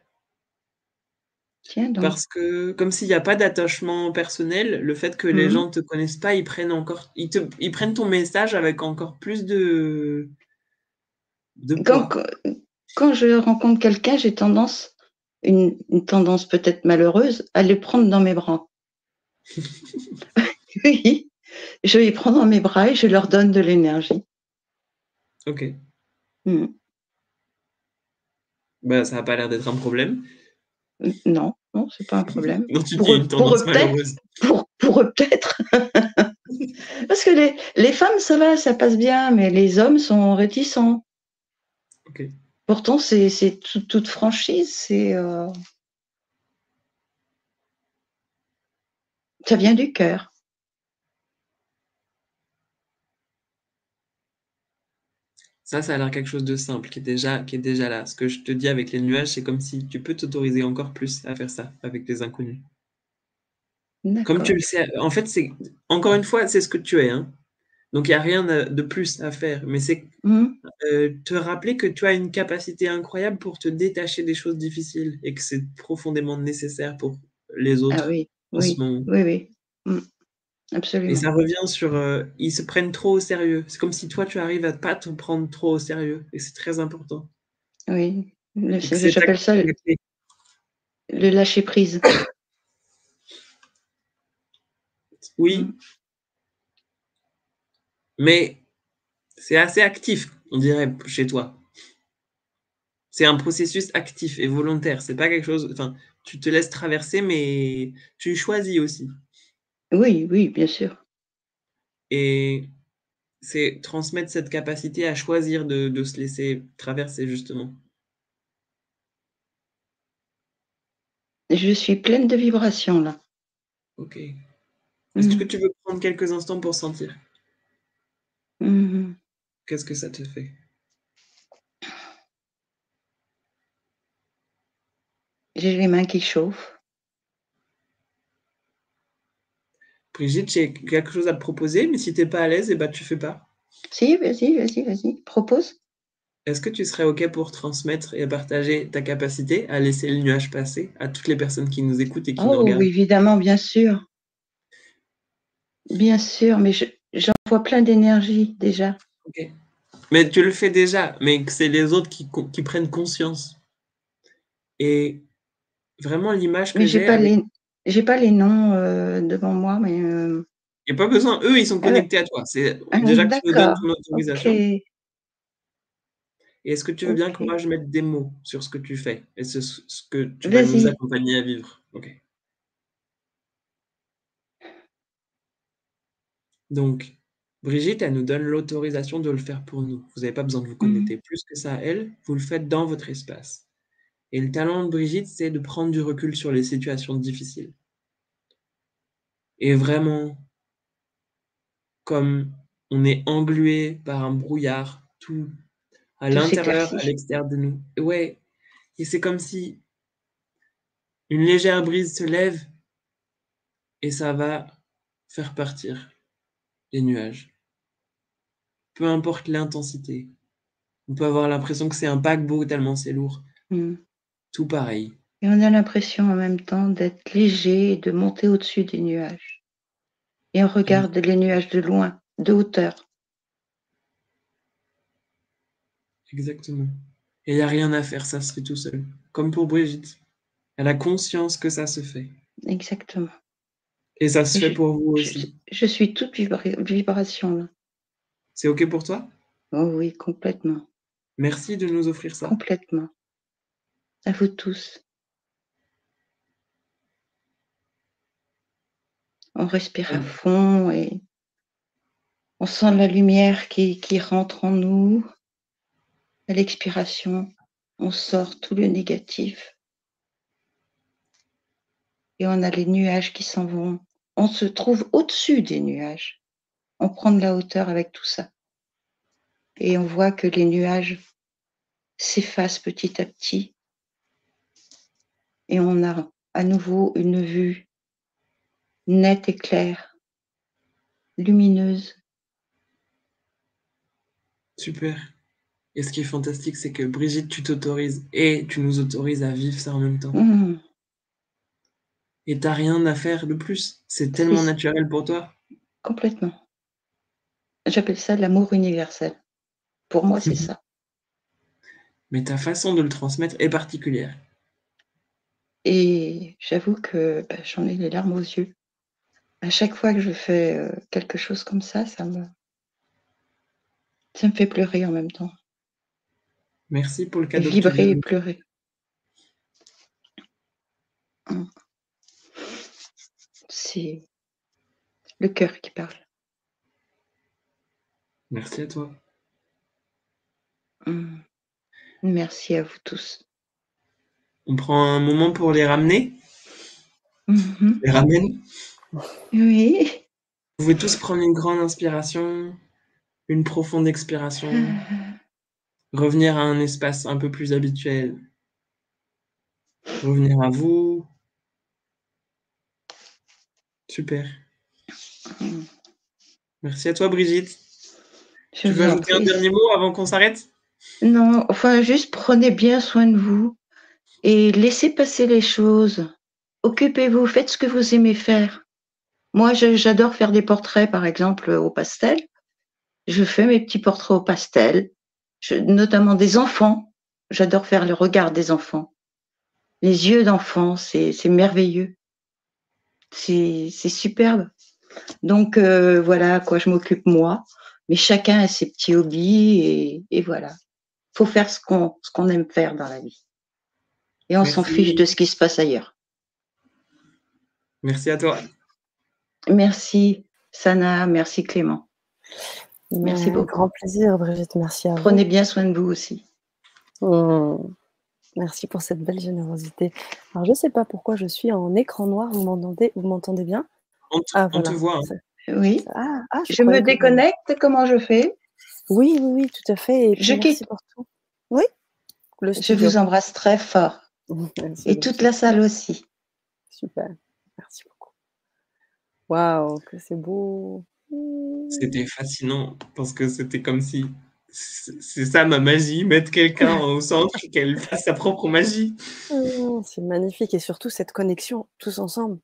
Tiens donc. Parce que, comme s'il n'y a pas d'attachement personnel, le fait que les Mhm. gens ne te connaissent pas, ils prennent encore, ils te, ils prennent ton message avec encore plus de, de Quand, poids. quand- quand je rencontre quelqu'un, j'ai tendance, une, une tendance peut-être malheureuse, à les prendre dans mes bras. oui, je les prends dans mes bras et je leur donne de l'énergie. Ok. Mm. Bah, ça n'a pas l'air d'être un problème. Non, non, c'est pas un problème. Non, tu Pour une pour eux, peut-être. Pour, pour eux, peut-être. Parce que les, les femmes, ça va, ça passe bien, mais les hommes sont réticents. Pourtant, c'est c'est tout- toute franchise, c'est. euh, Ça vient du cœur. Ça, ça a l'air quelque chose de simple, qui est déjà, qui est déjà là. Ce que je te dis avec les nuages, c'est comme si tu peux t'autoriser encore plus à faire ça avec des inconnus. Comme tu le sais, en fait, c'est encore une fois, c'est ce que tu es. hein. Donc, il n'y a rien de plus à faire. Mais c'est Mhm. euh, te rappeler que tu as une capacité incroyable pour te détacher des choses difficiles et que c'est profondément nécessaire pour les autres Ah oui, en oui, ce moment. oui, oui. Mm. Et Absolument. ça revient sur euh, ils se prennent trop au sérieux. C'est comme si toi, tu arrives à pas te prendre trop au sérieux. Et c'est très important. Oui. J'appelle ça le, le lâcher prise. Oui, Mm. mais c'est assez actif, on dirait, chez toi. C'est un processus actif et volontaire. C'est pas quelque chose. Enfin, tu te laisses traverser, mais tu choisis aussi. Oui, oui, bien sûr. Et c'est transmettre cette capacité à choisir de, de se laisser traverser, justement. Je suis pleine de vibrations là. Ok. Est-ce Mhm. que tu veux prendre quelques instants pour sentir? Mhm. Qu'est-ce que ça te fait? J'ai les mains qui chauffent. Brigitte, j'ai quelque chose à te proposer, mais si t'es pas à l'aise, eh ben, tu fais pas. Si, vas-y, vas-y, vas-y. Propose. Est-ce que tu serais OK pour transmettre et partager ta capacité à laisser le nuage passer à toutes les personnes qui nous écoutent et qui nous Oh, regardent? oui, évidemment, bien sûr. Bien sûr, mais je- j'envoie plein d'énergie déjà. Ok. Mais tu le fais déjà, mais c'est les autres qui, prennent conscience. Et vraiment, l'image que Mais j'ai j'ai, pas avec- j'ai pas les noms euh, devant moi, mais euh, il n'y a pas besoin. Eux, ils sont Ah connectés à toi. C'est ah, déjà que tu nous donnes ton autorisation. Et est-ce que tu veux bien que moi, je mette des mots sur ce que tu fais et ce, ce que tu vas nous accompagner à vivre? Ok. Donc, Brigitte, elle nous donne l'autorisation de le faire pour nous. Vous n'avez pas besoin de vous Mhm. connecter plus que ça à elle, vous le faites dans votre espace. Et le talent de Brigitte, c'est de prendre du recul sur les situations difficiles. Et vraiment, comme on est englué par un brouillard, tout à l'intérieur, à l'extérieur de nous. Ouais, et c'est comme si une légère brise se lève et ça va faire partir les nuages. Peu importe l'intensité. On peut avoir l'impression que c'est un paquebot tellement c'est lourd. Mm. Tout pareil. Et on a l'impression en même temps d'être léger et de monter au-dessus des nuages. Et on regarde les nuages de loin, de hauteur. Exactement. Et il n'y a rien à faire, ça se fait tout seul. Comme pour Brigitte. Elle a conscience que ça se fait. Exactement. Et ça se fait pour vous Je, aussi. je suis toute vibra- vibration là. C'est OK pour toi? Oh oui, complètement. Merci de nous offrir ça. Complètement à vous tous. On respire à fond et on sent la lumière qui, rentre en nous. À l'expiration, on sort tout le négatif. Et on a les nuages qui s'en vont. On se trouve au-dessus des nuages. On prend de la hauteur avec tout ça. Et on voit que les nuages s'effacent petit à petit et on a à nouveau une vue nette et claire, lumineuse. Super. Et ce qui est fantastique, c'est que Brigitte, tu t'autorises et tu nous autorises à vivre ça en même temps. Mmh. Et t'as rien à faire de plus. C'est tellement naturel pour toi. Complètement. J'appelle ça l'amour universel. Pour moi, c'est ça. Mais ta façon de le transmettre est particulière. Et j'avoue que bah, j'en ai les larmes aux yeux. À chaque fois que je fais euh, quelque chose comme ça, ça me, ça me fait pleurer en même temps. Merci pour le cadeau. vibrer et pleurer. Mm. C'est le cœur qui parle. Merci à toi. Mm. Merci à vous tous. On prend un moment pour les ramener. Mhm. Les ramène. Oui. Vous pouvez tous prendre une grande inspiration, une profonde expiration, revenir à un espace un peu plus habituel. Revenir à vous. Super. Mm. Merci à toi, Brigitte. Je Tu veux ajouter un dernier mot avant qu'on s'arrête? Non, enfin, juste prenez bien soin de vous et laissez passer les choses. Occupez-vous, faites ce que vous aimez faire. Moi, j'adore faire des portraits, par exemple, au pastel. Je fais mes petits portraits au pastel, notamment des enfants. J'adore faire le regard des enfants. Les yeux d'enfants, c'est merveilleux. C'est superbe. Donc, euh, voilà à quoi je m'occupe moi. Mais chacun a ses petits hobbies et, et voilà faut faire ce qu'on aime faire dans la vie. Et on s'en fiche de ce qui se passe ailleurs. Merci à toi. Merci Sana, merci Clément. Merci beaucoup. Grand plaisir, Brigitte. Merci à vous. Prenez bien soin de vous aussi. Mmh. Merci pour cette belle générosité. Alors, je ne sais pas pourquoi je suis en écran noir. Vous m'entendez Vous m'entendez bien? On te, Ah, on te voilà. voit. hein. Oui. Ah, ah, Je me que- déconnecte, comment je fais? Oui, oui, oui, tout à fait. Et Je merci quitte. pour tout. Oui. Le Je vous embrasse très fort. Merci Et beaucoup. toute la salle aussi. Super. Merci beaucoup. Waouh, que c'est beau. C'était fascinant parce que c'était comme si c'est ça ma magie, mettre quelqu'un au centre et qu'elle fasse sa propre magie. Mmh, C'est magnifique. Et surtout, cette connexion, tous ensemble.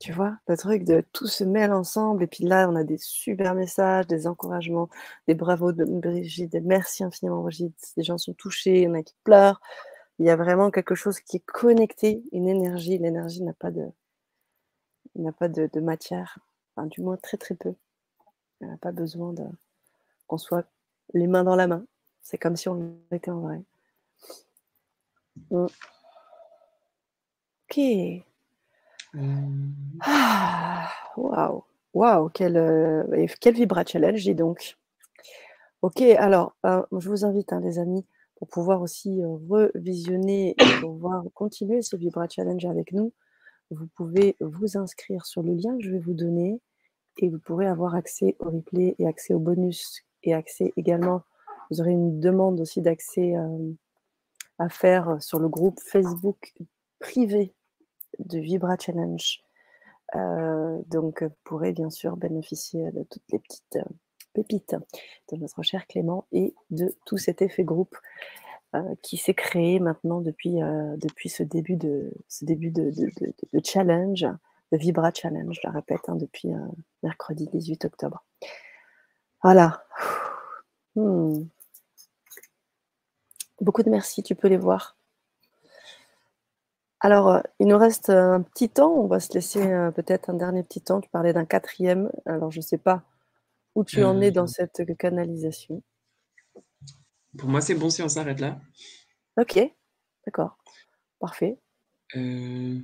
Tu vois, le truc de tout se mêle ensemble. Et puis là, on a des super messages, des encouragements, des bravos de Brigitte, des merci infiniment, Brigitte. Les gens sont touchés, il y en a qui pleurent. Il y a vraiment quelque chose qui est connecté, une énergie. L'énergie n'a pas de, n'a pas de, de matière, enfin, du moins très très peu. Elle n'a pas besoin de, qu'on soit les mains dans la main. C'est comme si on était en vrai. Mm. Ok. Euh, Ah, Waouh, waouh, quel, euh, quel Vibra Challenge, dis donc. Ok, alors, euh, je vous invite, hein, les amis, pour pouvoir aussi revisionner et pouvoir continuer ce Vibra Challenge avec nous. Vous pouvez vous inscrire sur le lien que je vais vous donner et vous pourrez avoir accès au replay et accès au bonus et accès également. Vous aurez une demande aussi d'accès euh, à faire sur le groupe Facebook privé de Vibra Challenge. Euh, donc, vous pourrez bien sûr bénéficier de toutes les petites euh, pépites de notre cher Clément et de tout cet effet groupe euh, qui s'est créé maintenant depuis, euh, depuis ce début de, ce début de, challenge, de Vibra Challenge, je la répète, hein, depuis euh, mercredi 18 octobre. Voilà. Hmm. Beaucoup de merci, tu peux les voir. Alors, il nous reste un petit temps. On va se laisser peut-être un dernier petit temps. Tu parlais d'un quatrième. Alors, je ne sais pas où tu en es dans Euh. cette canalisation. Pour moi, c'est bon si on s'arrête là. Ok, d'accord. Parfait. Euh,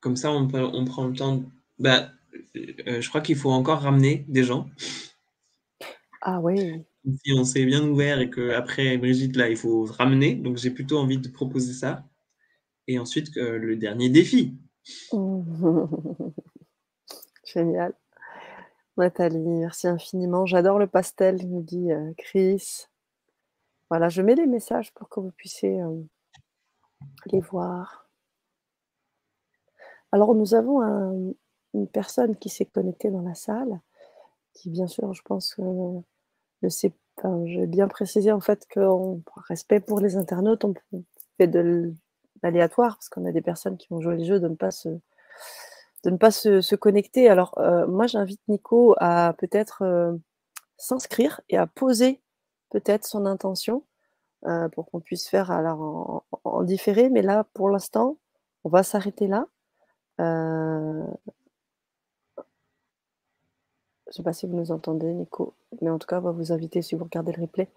comme ça, on, peut- on prend le temps bah, euh, je crois qu'il faut encore ramener des gens. Ah oui. Si on s'est bien ouvert et qu'après Brigitte, là, il faut ramener. Donc, j'ai plutôt envie de proposer ça. Et ensuite, le dernier défi. Génial. Nathalie, merci infiniment. J'adore le pastel, nous dit euh, Chris. Voilà, je mets les messages pour que vous puissiez euh, les voir. Alors, nous avons une personne qui s'est connectée dans la salle, qui, bien sûr, je pense, euh, ne. J'ai bien précisé en fait qu'en respect pour les internautes, on fait de l'aléatoire parce qu'on a des personnes qui vont jouer les jeux de ne pas se de ne pas se, connecter. Alors, euh, moi, j'invite Nico à peut-être euh, s'inscrire et à poser peut-être son intention euh, pour qu'on puisse faire alors, en, différé. Mais là, pour l'instant, on va s'arrêter là. je ne sais pas si vous nous entendez, Nico, mais en tout cas, on va vous inviter, si vous regardez le replay,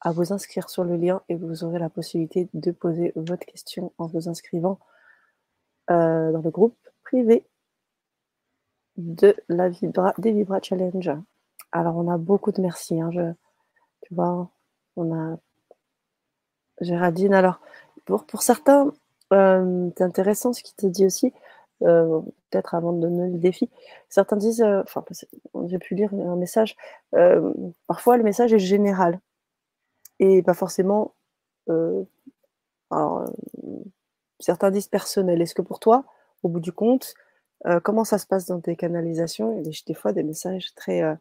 à vous inscrire sur le lien et vous aurez la possibilité de poser votre question en vous inscrivant dans le groupe privé de la Vibra, des Vibra Challenge. Alors, on a beaucoup de merci. Hein, je, tu vois, on a Géraldine. Alors, pour, pour certains, euh, c'est intéressant ce qui te dit aussi, euh, peut-être avant de donner le défi. Certains disent, euh, enfin, j'ai pu lire un message, parfois le message est général et pas forcément. alors, certains disent personnel. Est-ce que pour toi, au bout du compte, euh, comment ça se passe dans tes canalisations? Il y a des, fois des messages très euh,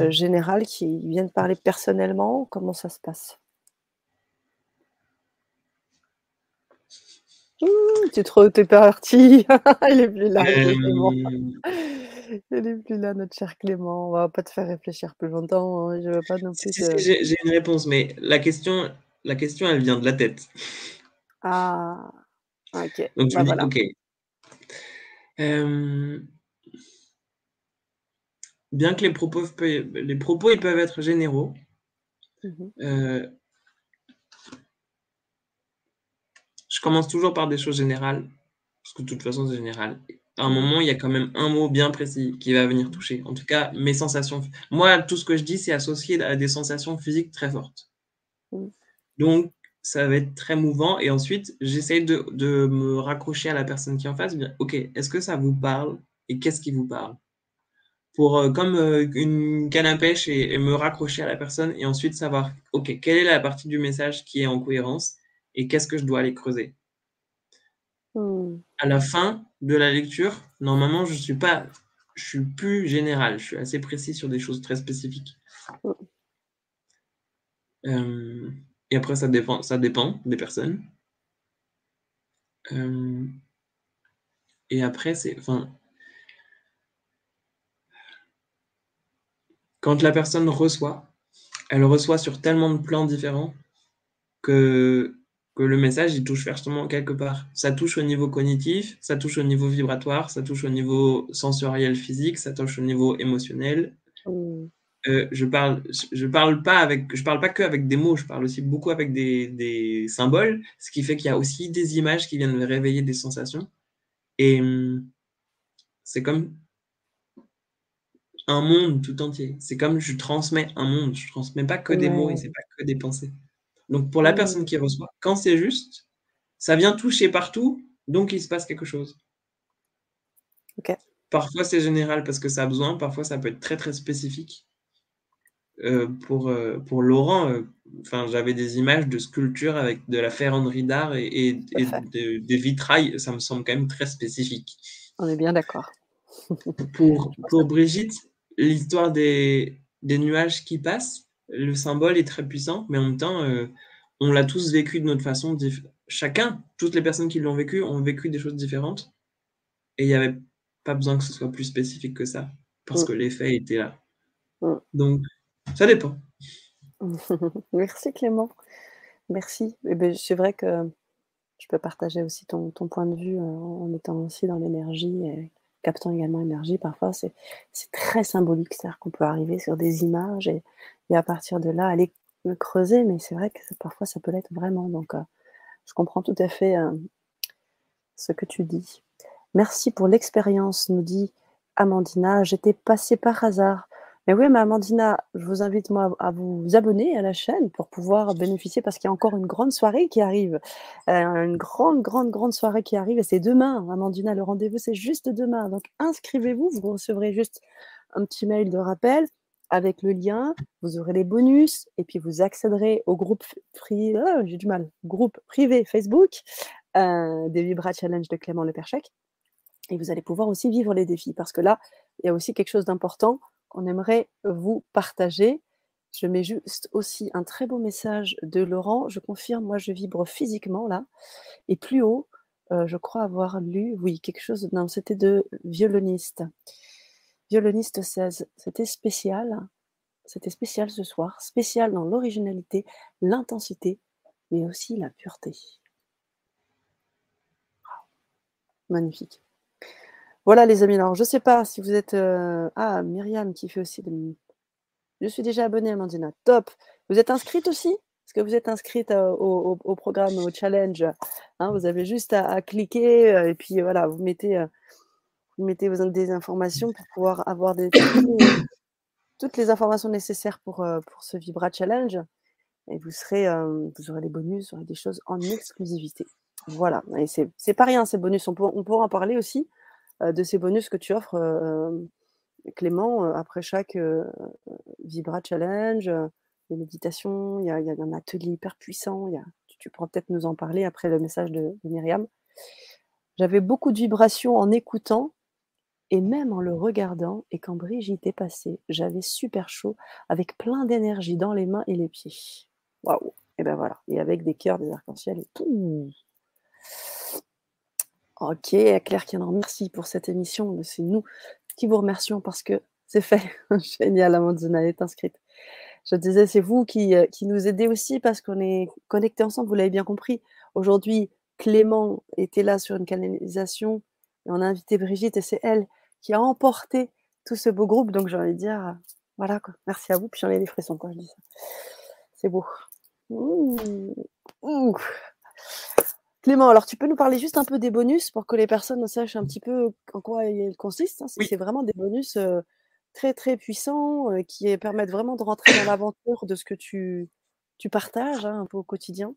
euh généraux qui viennent parler personnellement. Comment ça se passe? Mmh, Tu es trop t'es parti. Il est plus là. Il est plus là, notre cher Clément. On va pas te faire réfléchir plus longtemps. Hein. Je veux pas non plus. J'ai une réponse, mais la question, la question, elle vient de la tête. Ah, ok. Donc je bah, dis, ok, euh, bien que les propos, les propos ils peuvent être généraux, mmh euh, je commence toujours par des choses générales, parce que de toute façon c'est général. À un moment, il y a quand même un mot bien précis qui va venir toucher. En tout cas, mes sensations. Moi, tout ce que je dis, c'est associé à des sensations physiques très fortes. Mmh. Donc, ça va être très mouvant. Et ensuite, j'essaye de, me raccrocher à la personne qui est en face. Bien, ok, est-ce que ça vous parle et qu'est-ce qui vous parle? Pour euh, comme euh, une canne à pêche et, me raccrocher à la personne et ensuite savoir, ok, quelle est la partie du message qui est en cohérence et qu'est-ce que je dois aller creuser? Hmm. À la fin de la lecture, normalement, je suis pas, je suis plus général, je suis assez précis sur des choses très spécifiques. Hmm. Euh, et après, ça dépend, ça dépend des personnes. Euh, et après, c'est. Enfin, quand la personne reçoit, elle reçoit sur tellement de plans différents que, que le message, il touche forcément quelque part. Ça touche au niveau cognitif, ça touche au niveau vibratoire, ça touche au niveau sensoriel physique, ça touche au niveau émotionnel. Mmh. Euh, je parle, je parle pas avec, je parle pas que avec des mots, je parle aussi beaucoup avec des, des symboles, ce qui fait qu'il y a aussi des images qui viennent réveiller des sensations. Et hum, c'est comme un monde tout entier. C'est comme je transmets un monde. Je transmets pas que des mots et c'est pas que des pensées. Donc pour la personne qui reçoit, quand c'est juste, ça vient toucher partout, donc il se passe quelque chose. Parfois c'est général parce que ça a besoin, parfois ça peut être très très spécifique. Euh, pour, euh, pour Laurent, euh, enfin, j'avais des images de sculptures avec de la ferronnerie d'art et, des vitrailles. Ça me semble quand même très spécifique. On est bien d'accord. pour, pour Brigitte, l'histoire des, des nuages qui passent, le symbole est très puissant, mais en même temps, on l'a tous vécu de notre façon. Chacun, toutes les personnes qui l'ont vécu, ont vécu des choses différentes. Et il n'y avait pas besoin que ce soit plus spécifique que ça, parce mm. que l'effet était là. Mm. Donc, ça dépend. Merci Clément. Merci. Eh ben, c'est vrai que je peux partager aussi ton, point de vue euh, en étant aussi dans l'énergie et captant également l'énergie. Parfois, c'est très symbolique. C'est-à-dire qu'on peut arriver sur des images et, à partir de là, aller creuser. Mais c'est vrai que parfois, ça peut l'être vraiment. Donc, euh, je comprends tout à fait euh, ce que tu dis. Merci pour l'expérience, nous dit Amandina. J'étais passée par hasard. Mais oui, mais Amandina, je vous invite moi à vous abonner à la chaîne pour pouvoir bénéficier parce qu'il y a encore une grande soirée qui arrive. Euh, une grande, grande, grande soirée qui arrive et c'est demain. Amandina, le rendez-vous, c'est juste demain. Donc inscrivez-vous, vous recevrez juste un petit mail de rappel avec le lien, vous aurez les bonus et puis vous accéderez au groupe privé, oh, j'ai du mal, groupe privé Facebook euh, des Vibra Challenge de Clément Leperchec. Et vous allez pouvoir aussi vivre les défis parce que là, il y a aussi quelque chose d'important qu'on aimerait vous partager. Je mets juste aussi un très beau message de Laurent. Je confirme, moi, je vibre physiquement là. Et plus haut, euh, je crois avoir lu, oui, quelque chose, non, c'était de violoniste. Violoniste 16, c'était spécial. C'était spécial ce soir, spécial dans l'originalité, l'intensité, mais aussi la pureté. Magnifique. Voilà les amis, alors je ne sais pas si vous êtes... Euh, ah, Myriam qui fait aussi des... Je suis déjà abonnée, Amandina. Top. Vous êtes inscrite aussi? Est-ce que vous êtes inscrite euh, au, programme, au challenge hein, Vous avez juste à, cliquer euh, et puis voilà, vous mettez, vous mettez des informations pour pouvoir avoir des, toutes les informations nécessaires pour, pour ce Vibra Challenge. Et vous, serez, vous aurez les bonus, vous aurez des choses en exclusivité. Voilà, et c'est pas rien ces bonus. On, on pourra en parler aussi de ces bonus que tu offres, Clément, après chaque Vibra Challenge, les méditations, il y, a, un atelier hyper puissant. tu, pourras peut-être nous en parler après le message de, Myriam. J'avais beaucoup de vibrations en écoutant et même en le regardant. Et quand Brigitte est passée, j'avais super chaud avec plein d'énergie dans les mains et les pieds. Waouh! Et ben voilà. Et avec des cœurs, des arcs-en-ciel et tout. Ok, Claire Canon, merci pour cette émission. C'est nous qui vous remercions parce que c'est fait. Génial, Amandina est inscrite. Je disais, c'est vous qui, euh, qui, nous aidez aussi parce qu'on est connectés ensemble, vous l'avez bien compris. Aujourd'hui, Clément était là sur une canalisation et on a invité Brigitte et c'est elle qui a emporté tout ce beau groupe. Donc j'ai envie de dire, euh, voilà, quoi. merci à vous. Puis j'en ai des frissons quand je dis ça. C'est beau. Clément, alors tu peux nous parler juste un peu des bonus pour que les personnes sachent un petit peu en quoi ils consistent. Hein, c'est vraiment des bonus très très puissants qui permettent vraiment de rentrer dans l'aventure de ce que tu, tu partages hein, un peu au quotidien.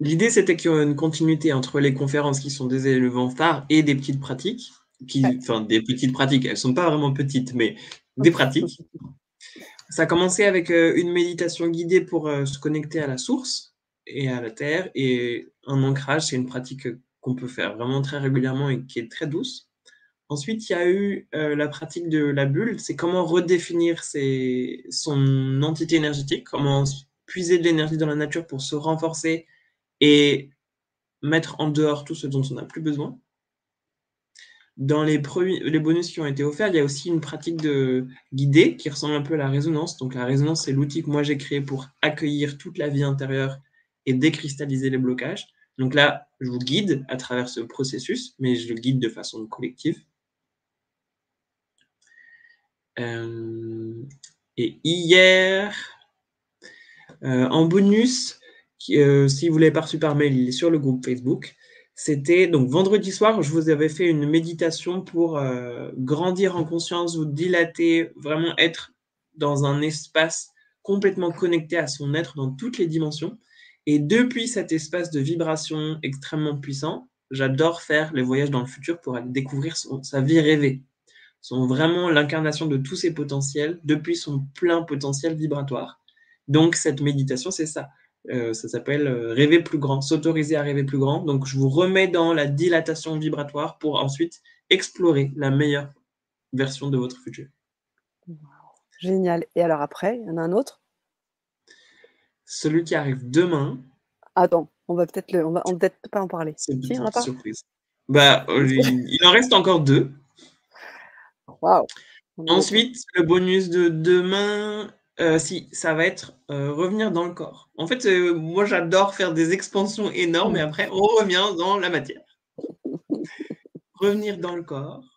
L'idée, c'était qu'il y ait une continuité entre les conférences qui sont des éléments phares et des petites pratiques. Qui, Enfin, des petites pratiques, elles ne sont pas vraiment petites, mais des pratiques. Ça a commencé avec une méditation guidée pour se connecter à la source et à la terre. Et un ancrage, c'est une pratique qu'on peut faire vraiment très régulièrement et qui est très douce. Ensuite, il y a eu euh, la pratique de la bulle, c'est comment redéfinir ses, son entité énergétique, comment puiser de l'énergie dans la nature pour se renforcer et mettre en dehors tout ce dont on n'a plus besoin. Dans les, les bonus qui ont été offerts, il y a aussi une pratique de guidée qui ressemble un peu à la résonance. Donc la résonance, c'est l'outil que moi j'ai créé pour accueillir toute la vie intérieure et décristalliser les blocages. Donc là, je vous guide à travers ce processus, mais je le guide de façon collective. Euh, et hier, euh, en bonus, euh, si vous ne l'avez pas reçu par mail, il est sur le groupe Facebook. C'était donc vendredi soir, je vous avais fait une méditation pour grandir en conscience, vous dilater, vraiment être dans un espace complètement connecté à son être dans toutes les dimensions. Et depuis cet espace de vibration extrêmement puissant, j'adore faire les voyages dans le futur pour aller découvrir sa vie rêvée. Sont vraiment l'incarnation de tous ses potentiels depuis son plein potentiel vibratoire. Donc cette méditation, c'est ça. Euh, ça s'appelle euh, rêver plus grand, s'autoriser à rêver plus grand. Donc je vous remets dans la dilatation vibratoire pour ensuite explorer la meilleure version de votre futur. Génial. Et alors après, il y en a un autre? Celui qui arrive demain. Attends, on va peut-être le, on va peut-être pas en parler. C'est une surprise. Bah, euh, il, en reste encore deux. Waouh. Ensuite, le bonus de demain, euh, si, ça va être euh, revenir dans le corps. En fait, moi, j'adore faire des expansions énormes et après, on revient dans la matière. revenir dans le corps.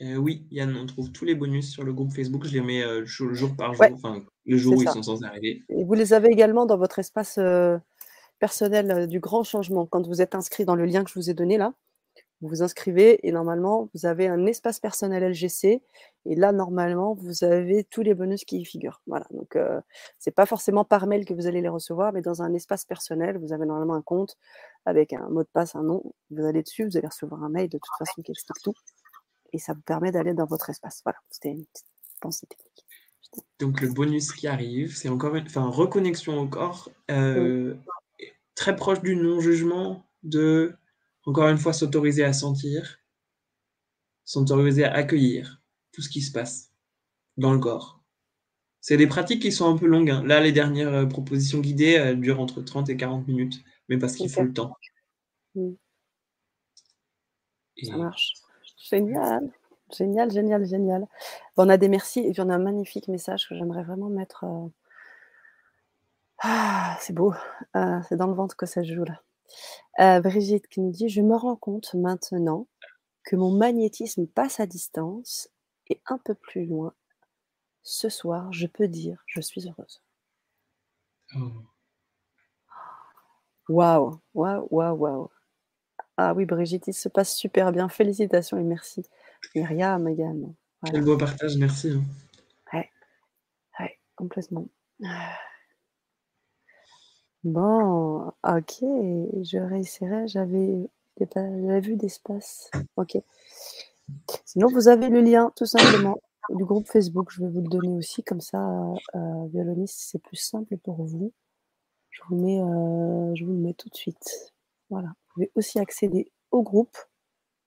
Oui, Yann, on trouve tous les bonus sur le groupe Facebook. Je les mets jour par jour le jour où ils sont censés arriver. Et vous les avez également dans votre espace euh, personnel euh, du grand changement, quand vous êtes inscrit dans le lien que je vous ai donné là, vous vous inscrivez et normalement, vous avez un espace personnel LGC. Et là, normalement, vous avez tous les bonus qui y figurent. Voilà. Donc, euh, c'est pas forcément par mail que vous allez les recevoir, mais dans un espace personnel, vous avez normalement un compte avec un mot de passe, un nom. Vous allez dessus, vous allez recevoir un mail de toute façon qui explique tout. Et ça vous permet d'aller dans votre espace. Voilà. C'était une petite pensée technique. Donc le bonus qui arrive, c'est encore une enfin, reconnexion au corps, euh, très proche du non-jugement, de, encore une fois, s'autoriser à sentir, s'autoriser à accueillir tout ce qui se passe dans le corps. C'est des pratiques qui sont un peu longues. hein. Là, les dernières euh, propositions guidées elles durent entre 30 et 40 minutes, mais parce qu'il faut le temps. Et- Ça marche. Génial. Génial, génial, génial. Bon, on a des merci et puis on a un magnifique message que j'aimerais vraiment mettre. euh, Ah, c'est beau. Euh, c'est dans le ventre que ça se joue là. Euh, Brigitte qui nous dit Je me rends compte maintenant que mon magnétisme passe à distance et un peu plus loin. Ce soir, je peux dire Je suis heureuse. Oh. Waouh, waouh, waouh, waouh. Ah oui, Brigitte, il se passe super bien. Félicitations et merci. Myriam également. Voilà. Quel beau partage, merci. hein. Ouais, complètement. Bon, ok, je réessayerai. J'avais j'ai pas- j'avais vu d'espace. Ok. Sinon, vous avez le lien, tout simplement, du groupe Facebook. Je vais vous le donner aussi, comme ça, euh, violoniste, c'est plus simple pour vous. Je vous, mets, euh, je vous le mets tout de suite. Voilà. Vous pouvez aussi accéder au groupe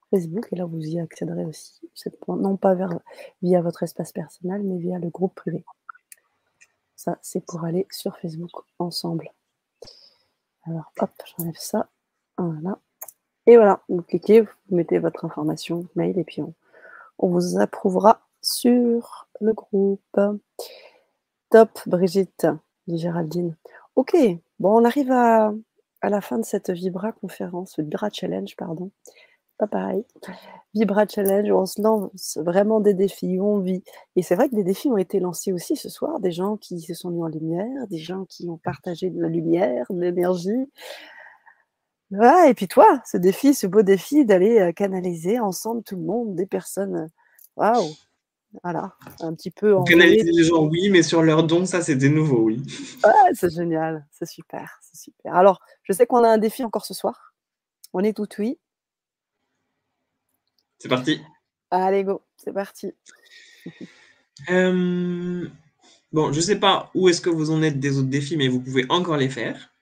Facebook, et là, vous y accéderez aussi. Non pas via votre espace personnel, mais via le groupe privé. Ça, c'est pour aller sur Facebook ensemble. Alors, hop, j'enlève ça. Voilà. Et voilà, vous cliquez, vous mettez votre information, mail, et puis on, on vous approuvera sur le groupe. Top, Brigitte, dit Géraldine. Ok, bon, on arrive à, à la fin de cette Vibra conférence, Vibra Challenge, pardon. Pas pareil. Vibra Challenge, où on se lance vraiment des défis, où on vit. Et c'est vrai que des défis ont été lancés aussi ce soir, des gens qui se sont mis en lumière, des gens qui ont partagé de la lumière, de l'énergie. Et puis toi, ce défi, ce beau défi d'aller euh, canaliser ensemble tout le monde, des personnes. Waouh! Voilà, un petit peu en Canaliser les gens, oui, mais sur leurs dons, ça, c'était nouveau, oui. Ouais, c'est génial, c'est super, c'est super. Alors, je sais qu'on a un défi encore ce soir. On est tout oui. C'est parti. Allez, go, c'est parti. Euh, Bon, je sais pas où est-ce que vous en êtes des autres défis, mais vous pouvez encore les faire.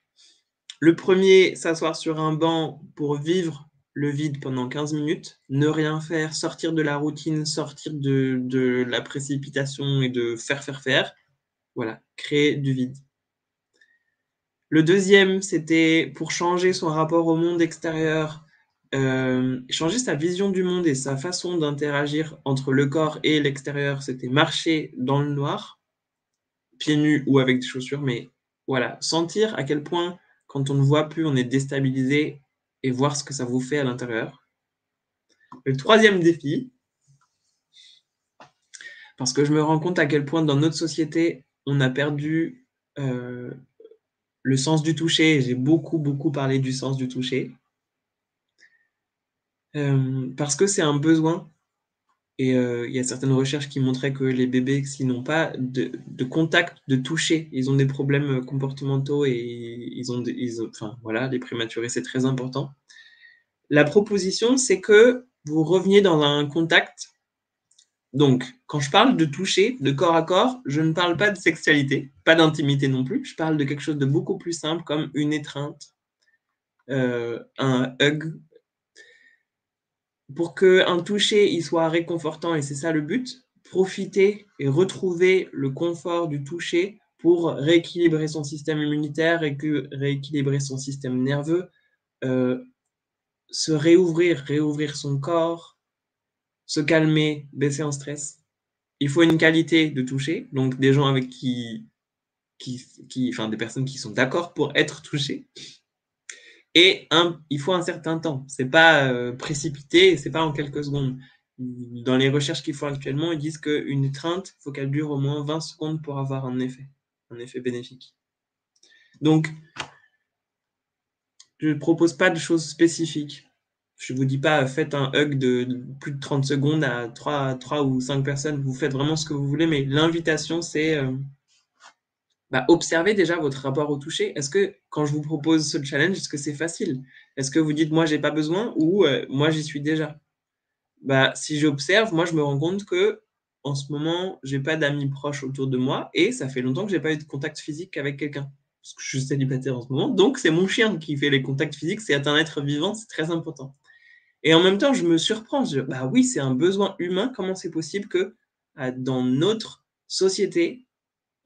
Le premier, s'asseoir sur un banc pour vivre le vide pendant 15 minutes, ne rien faire, sortir de la routine, sortir de, la précipitation et de faire, faire, faire. Voilà, créer du vide. Le deuxième, c'était pour changer son rapport au monde extérieur, euh, changer sa vision du monde et sa façon d'interagir entre le corps et l'extérieur, c'était marcher dans le noir, pieds nus ou avec des chaussures, mais voilà, sentir à quel point, quand on ne voit plus, on est déstabilisé et voir ce que ça vous fait à l'intérieur. Le troisième défi, parce que je me rends compte à quel point dans notre société, on a perdu euh, le sens du toucher. J'ai beaucoup, beaucoup parlé du sens du toucher. Euh, parce que c'est un besoin. Et euh, il y a certaines recherches qui montraient que les bébés, s'ils n'ont pas de, contact, de toucher, ils ont des problèmes comportementaux et ils ont, des, enfin voilà, les prématurés, c'est très important. La proposition, c'est que vous reveniez dans un contact. Donc, quand je parle de toucher, de corps à corps, je ne parle pas de sexualité, pas d'intimité non plus. Je parle de quelque chose de beaucoup plus simple comme une étreinte, euh, un hug, pour qu'un toucher il soit réconfortant, et c'est ça le but, profiter et retrouver le confort du toucher pour rééquilibrer son système immunitaire et que rééquilibrer son système nerveux, euh, se réouvrir, réouvrir son corps, se calmer, baisser en stress. Il faut une qualité de toucher, donc des gens avec qui, qui, qui enfin des personnes qui sont d'accord pour être touchées. Et un, il faut un certain temps. C'est pas euh, précipité, c'est pas en quelques secondes. Dans les recherches qu'ils font actuellement, ils disent qu'une étreinte, il faut qu'elle dure au moins 20 secondes pour avoir un effet, un effet bénéfique. Donc, Je ne propose pas de choses spécifiques. Je ne vous dis pas faites un hug de, plus de 30 secondes à 3, 3 ou 5 personnes. Vous faites vraiment ce que vous voulez, mais l'invitation, c'est euh, bah, observer déjà votre rapport au toucher. Est-ce que quand je vous propose ce challenge, est-ce que c'est facile? Est-ce que vous dites moi j'ai pas besoin ou euh, moi j'y suis déjà? Bah, Si j'observe, moi je me rends compte que en ce moment, j'ai pas d'amis proches autour de moi et ça fait longtemps que j'ai pas eu de contact physique avec quelqu'un. Parce que je suis célibataire en ce moment. Donc, c'est mon chien qui fait les contacts physiques. C'est un être vivant, c'est très important. Et en même temps, je me surprends. Bah oui, c'est un besoin humain. Comment c'est possible que euh, dans notre société,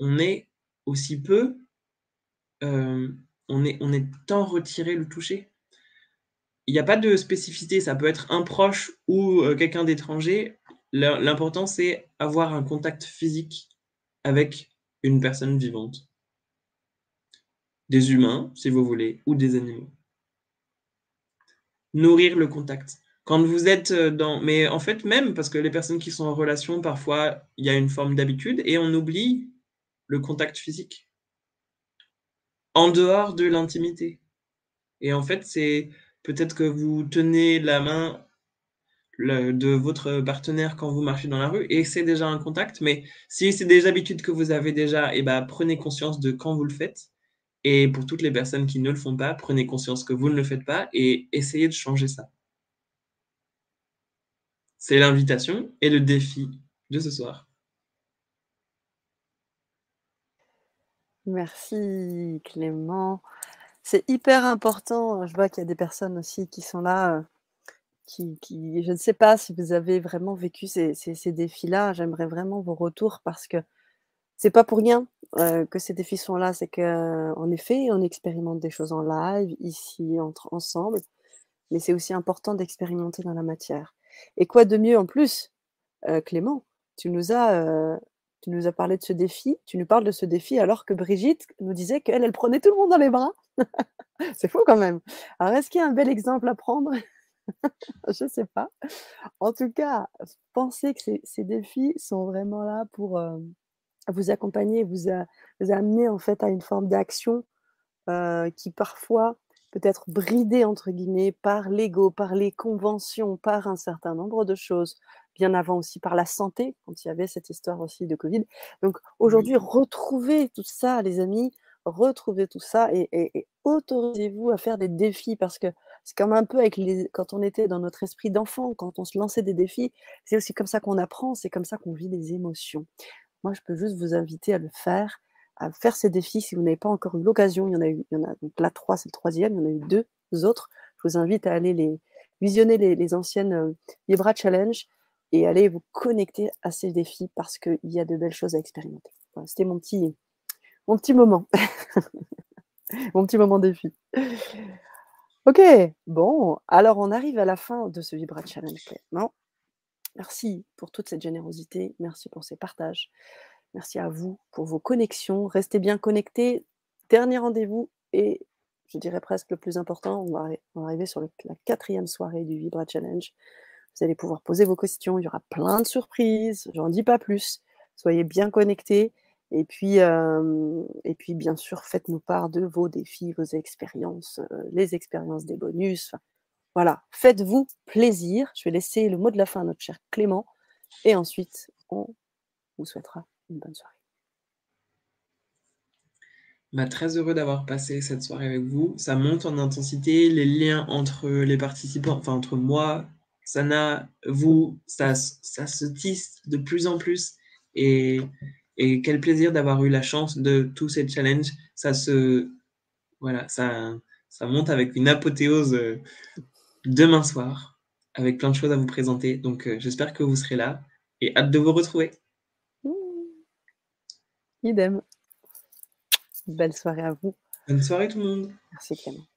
on est aussi peu, euh, on, est, on est tant retiré le toucher Il n'y a pas de spécificité. Ça peut être un proche ou euh, quelqu'un d'étranger. L'important, c'est avoir un contact physique avec une personne vivante. Des humains, si vous voulez, ou des animaux. Nourrir le contact. Quand vous êtes euh, dans... Mais en fait, même parce que les personnes qui sont en relation, parfois, il y a une forme d'habitude et on oublie le contact physique. En dehors de l'intimité. Et en fait, c'est peut-être que vous tenez la main de votre partenaire quand vous marchez dans la rue et c'est déjà un contact. Mais si c'est des habitudes que vous avez déjà, et eh ben, prenez conscience de quand vous le faites. Et pour toutes les personnes qui ne le font pas, prenez conscience que vous ne le faites pas et essayez de changer ça. C'est l'invitation et le défi de ce soir. Merci Clément. C'est hyper important. Je vois qu'il y a des personnes aussi qui sont là euh, qui, je ne sais pas si vous avez vraiment vécu ces, défis-là. J'aimerais vraiment vos retours parce que c'est pas pour rien euh, que ces défis sont là. C'est qu'en effet, on expérimente des choses en live ici entre ensemble, mais c'est aussi important d'expérimenter dans la matière. Et quoi de mieux en plus, euh, Clément? Tu nous as euh, tu nous as parlé de ce défi, tu nous parles de ce défi alors que Brigitte nous disait qu'elle, elle prenait tout le monde dans les bras. c'est fou quand même. Alors, est-ce qu'il y a un bel exemple à prendre? Je ne sais pas. En tout cas, pensez que ces, défis sont vraiment là pour euh, vous accompagner, vous, amener en fait à une forme d'action euh, qui parfois peut être bridée entre guillemets par l'ego, par les conventions, par un certain nombre de choses, bien avant aussi par la santé, quand il y avait cette histoire aussi de Covid. Donc aujourd'hui, retrouvez tout ça, les amis, retrouvez tout ça et autorisez-vous à faire des défis parce que c'est comme un peu avec les, quand on était dans notre esprit d'enfant, quand on se lançait des défis, c'est aussi comme ça qu'on apprend, c'est comme ça qu'on vit des émotions. Moi, je peux juste vous inviter à le faire, à faire ces défis si vous n'avez pas encore eu l'occasion. Il y en a eu, il y en a donc là trois, c'est le troisième, il y en a eu deux autres. Je vous invite à aller les visionner les, anciennes euh, Vibra Challenge et aller vous connecter à ces défis parce qu'il y a de belles choses à expérimenter. C'était mon petit, mon petit moment. mon petit moment défi. Ok, bon, alors on arrive à la fin de ce Vibra Challenge Clément. Merci pour toute cette générosité, merci pour ces partages, merci à vous pour vos connexions. Restez bien connectés. Dernier rendez-vous et je dirais presque le plus important, on va, arriver sur la quatrième soirée du Vibra Challenge. Vous allez pouvoir poser vos questions, il y aura plein de surprises, j'en dis pas plus. Soyez bien connectés. Et puis, et puis, bien sûr, faites-nous part de vos défis, vos expériences, les expériences des bonus. voilà, faites-vous plaisir. Je vais laisser le mot de la fin à notre cher Clément. Et ensuite, on vous souhaitera une bonne soirée. Bah, très heureux d'avoir passé cette soirée avec vous. Ça monte en intensité, les liens entre les participants, enfin entre moi, Sana, vous, ça, ça se tisse de plus en plus. Et et quel plaisir d'avoir eu la chance de tous ces challenges. Ça se, voilà, ça, ça monte avec une apothéose euh, demain soir, avec plein de choses à vous présenter. Donc, euh, j'espère que vous serez là et hâte de vous retrouver. Mmh. Idem. Belle soirée à vous. Bonne soirée tout le monde. Merci Clément.